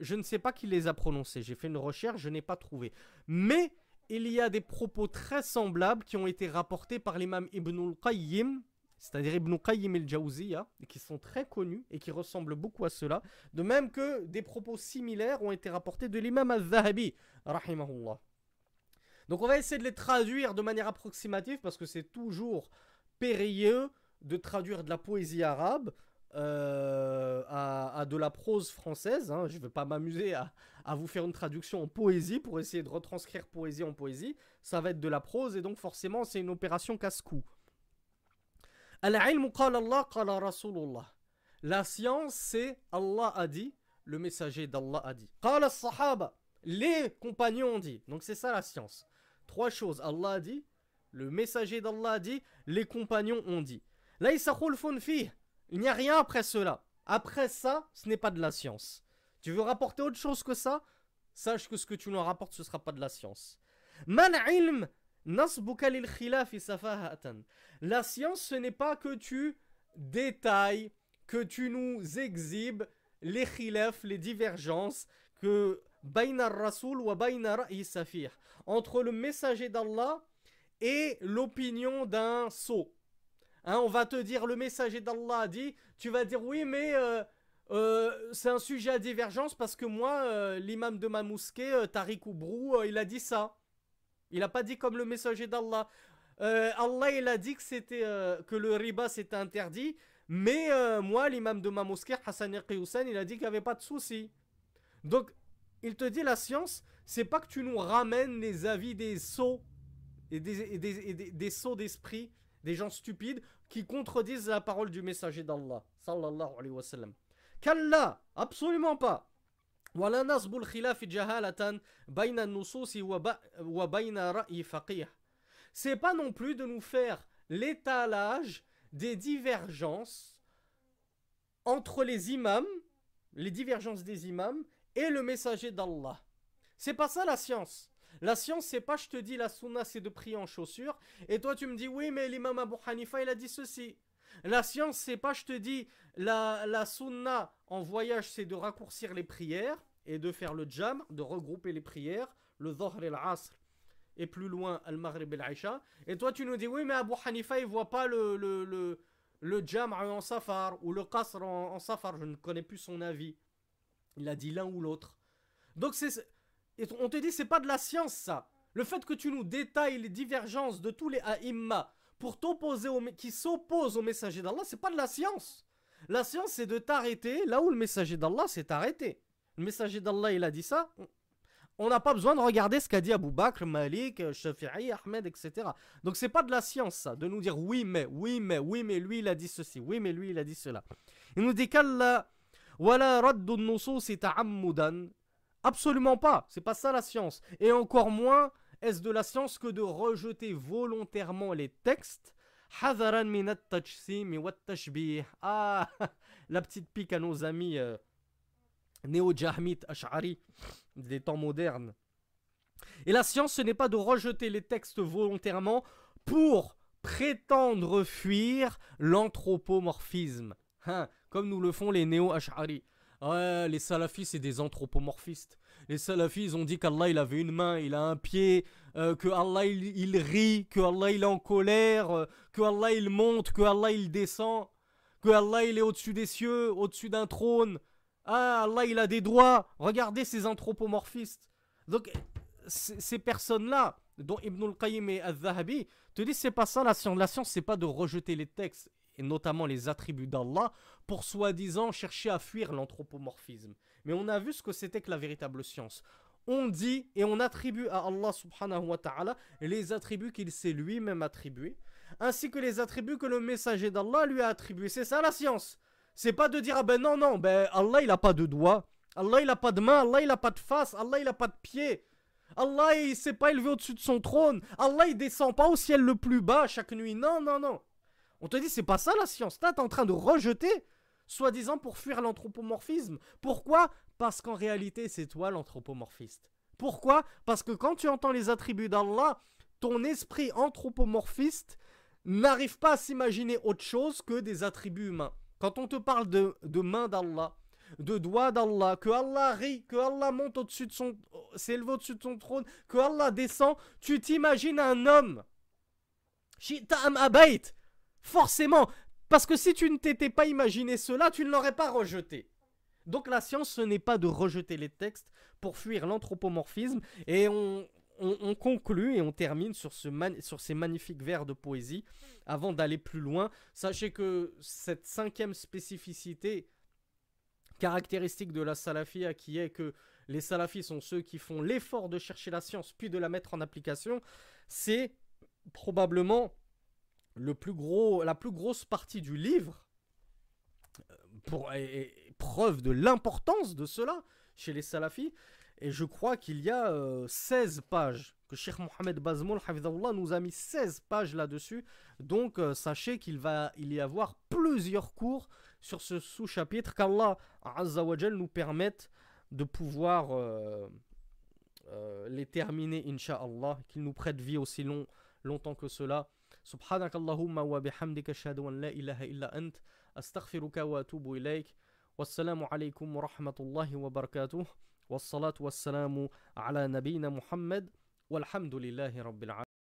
je ne sais pas qui les a prononcés. J'ai fait une recherche, je n'ai pas trouvé. Mais il y a des propos très semblables qui ont été rapportés par l'imam Ibn al-Qayyim c'est-à-dire Ibn Qayyim el-Jawziya, qui sont très connus et qui ressemblent beaucoup à cela, de même que des propos similaires ont été rapportés de l'imam al-Zahabi, rahimahullah. Donc on va essayer de les traduire de manière approximative, parce que c'est toujours périlleux de traduire de la poésie arabe. Euh, à, de la prose française. Hein. Je ne vais pas m'amuser à, vous faire une traduction en poésie pour essayer de retranscrire poésie en poésie. Ça va être de la prose et donc forcément c'est une opération casse-cou. La science c'est Allah a dit, le messager d'Allah a dit. Les compagnons ont dit. Donc c'est ça la science. Trois choses. Allah a dit, le messager d'Allah a dit, les compagnons ont dit. Il n'y a rien après cela. Après ça, ce n'est pas de la science. Tu veux rapporter autre chose que ça? Sache que ce que tu nous rapportes, ce ne sera pas de la science. La science, ce n'est pas que tu détailles, que tu nous exhibes les khilaf, les divergences, que rasul wa entre le messager d'Allah et l'opinion d'un sot. Hein, on va te dire, le messager d'Allah a dit, tu vas dire oui, mais euh, euh, c'est un sujet à divergence parce que moi, euh, l'imam de ma mosquée, Tariq Oubrou, il a dit ça. Il n'a pas dit comme le messager d'Allah. Allah, il a dit que, le riba c'était interdit, mais moi, l'imam de ma mosquée, Hassan Hussein, il a dit qu'il n'y avait pas de souci. Donc, il te dit la science, c'est pas que tu nous ramènes les avis des sots et des sots d'esprit, des gens stupides qui contredisent la parole du messager d'Allah sallallahu alayhi wa sallam. Kalla, absolument pas. ولا نصب الخلاف جهالة بين النصوص وبين رأي فقيه. C'est pas non plus de nous faire l'étalage des divergences entre les imams, les divergences des imams et le messager d'Allah. C'est pas ça la science. La science, c'est pas je te dis la sunna, c'est de prier en chaussures. Et toi, tu me dis oui, mais l'imam Abu Hanifa, il a dit ceci. La science, c'est pas je te dis la, la sunna en voyage, c'est de raccourcir les prières et de faire le jam, de regrouper les prières, le dhahr et l'asr. Et plus loin, al-maghrib et l'aisha. Et toi, tu nous dis oui, mais Abu Hanifa, il voit pas le, le, le, le jam en safar ou le qasr en, en safar. Je ne connais plus son avis. Il a dit l'un ou l'autre. Donc c'est et on te dit, c'est pas de la science, ça. Le fait que tu nous détailles les divergences de tous les aïmma pour t'opposer qui s'opposent au messager d'Allah, c'est pas de la science. La science, c'est de t'arrêter là où le messager d'Allah s'est arrêté. Le messager d'Allah, il a dit ça. On n'a pas besoin de regarder ce qu'a dit Abu Bakr, Malik, Shafi'i, Ahmed, etc. Donc c'est pas de la science, ça, de nous dire oui, mais, oui, mais, oui, mais lui, il a dit ceci, oui, mais lui, il a dit cela. Il nous dit qu'Allah, wala raddu nusus Absolument pas, c'est pas ça la science. Et encore moins est-ce de la science que de rejeter volontairement les textes? Ah, *laughs* la petite pique à nos amis euh, néo-jahmit ash'ari des temps modernes. Et la science, ce n'est pas de rejeter les textes volontairement pour prétendre fuir l'anthropomorphisme, hein, comme nous le font les néo-ash'ari. Ouais, les salafis, c'est des anthropomorphistes. Les salafis, ils ont dit qu'Allah, il avait une main, il a un pied, euh, que Allah, il, rit, que Allah, il est en colère, euh, que Allah, il monte, que Allah, il descend, que Allah, il est au-dessus des cieux, au-dessus d'un trône. Ah, Allah, il a des doigts. Regardez ces anthropomorphistes. Donc, ces personnes-là, dont Ibn al-Qayyim et al-Zahabi, te disent c'est pas ça la science. La science, c'est pas de rejeter les textes et notamment les attributs d'Allah, pour soi-disant chercher à fuir l'anthropomorphisme. Mais on a vu ce que c'était que la véritable science. On dit et on attribue à Allah subhanahu wa ta'ala les attributs qu'il s'est lui-même attribués, ainsi que les attributs que le messager d'Allah lui a attribués. C'est ça la science. C'est pas de dire, ah ben non, non, ben Allah il a pas de doigts, Allah il a pas de main, Allah il a pas de face, Allah il a pas de pied. Allah il s'est pas élevé au-dessus de son trône. Allah il descend pas au ciel le plus bas chaque nuit. Non, non, non. On te dit, c'est pas ça la science. Là, t'es en train de rejeter, soi-disant pour fuir l'anthropomorphisme. Pourquoi? Parce qu'en réalité, c'est toi l'anthropomorphiste. Pourquoi? Parce que quand tu entends les attributs d'Allah, ton esprit anthropomorphiste n'arrive pas à s'imaginer autre chose que des attributs humains. Quand on te parle de, de main d'Allah, de doigts d'Allah, que Allah rit, que Allah monte au-dessus de son, s'élève au-dessus de son trône, que Allah descend, tu t'imagines un homme. Shi'ta'am abait, Forcément, parce que si tu ne t'étais pas imaginé cela, tu ne l'aurais pas rejeté. Donc la science, ce n'est pas de rejeter les textes pour fuir l'anthropomorphisme, et on, conclut et on termine sur, ce sur ces magnifiques vers de poésie. Avant d'aller plus loin, sachez que cette cinquième spécificité caractéristique de la salafia qui est que les salafis sont ceux qui font l'effort de chercher la science puis de la mettre en application, c'est probablement le plus gros, la plus grosse partie du livre, euh, pour, preuve de l'importance de cela chez les salafis. Et je crois qu'il y a 16 euh, pages, que Sheikh Mohamed Bazmoul nous a mis 16 pages là-dessus. Donc euh, sachez qu'il va il y avoir plusieurs cours sur ce sous-chapitre, qu'Allah nous permette de pouvoir les terminer, Inch'Allah, qu'il nous prête vie aussi long, longtemps que cela. سبحانك اللهم وبحمدك أشهد أن لا إله إلا أنت أستغفرك وأتوب إليك. والسلام عليكم ورحمة الله وبركاته. والصلاة والسلام على نبينا محمد. والحمد لله رب العالمين.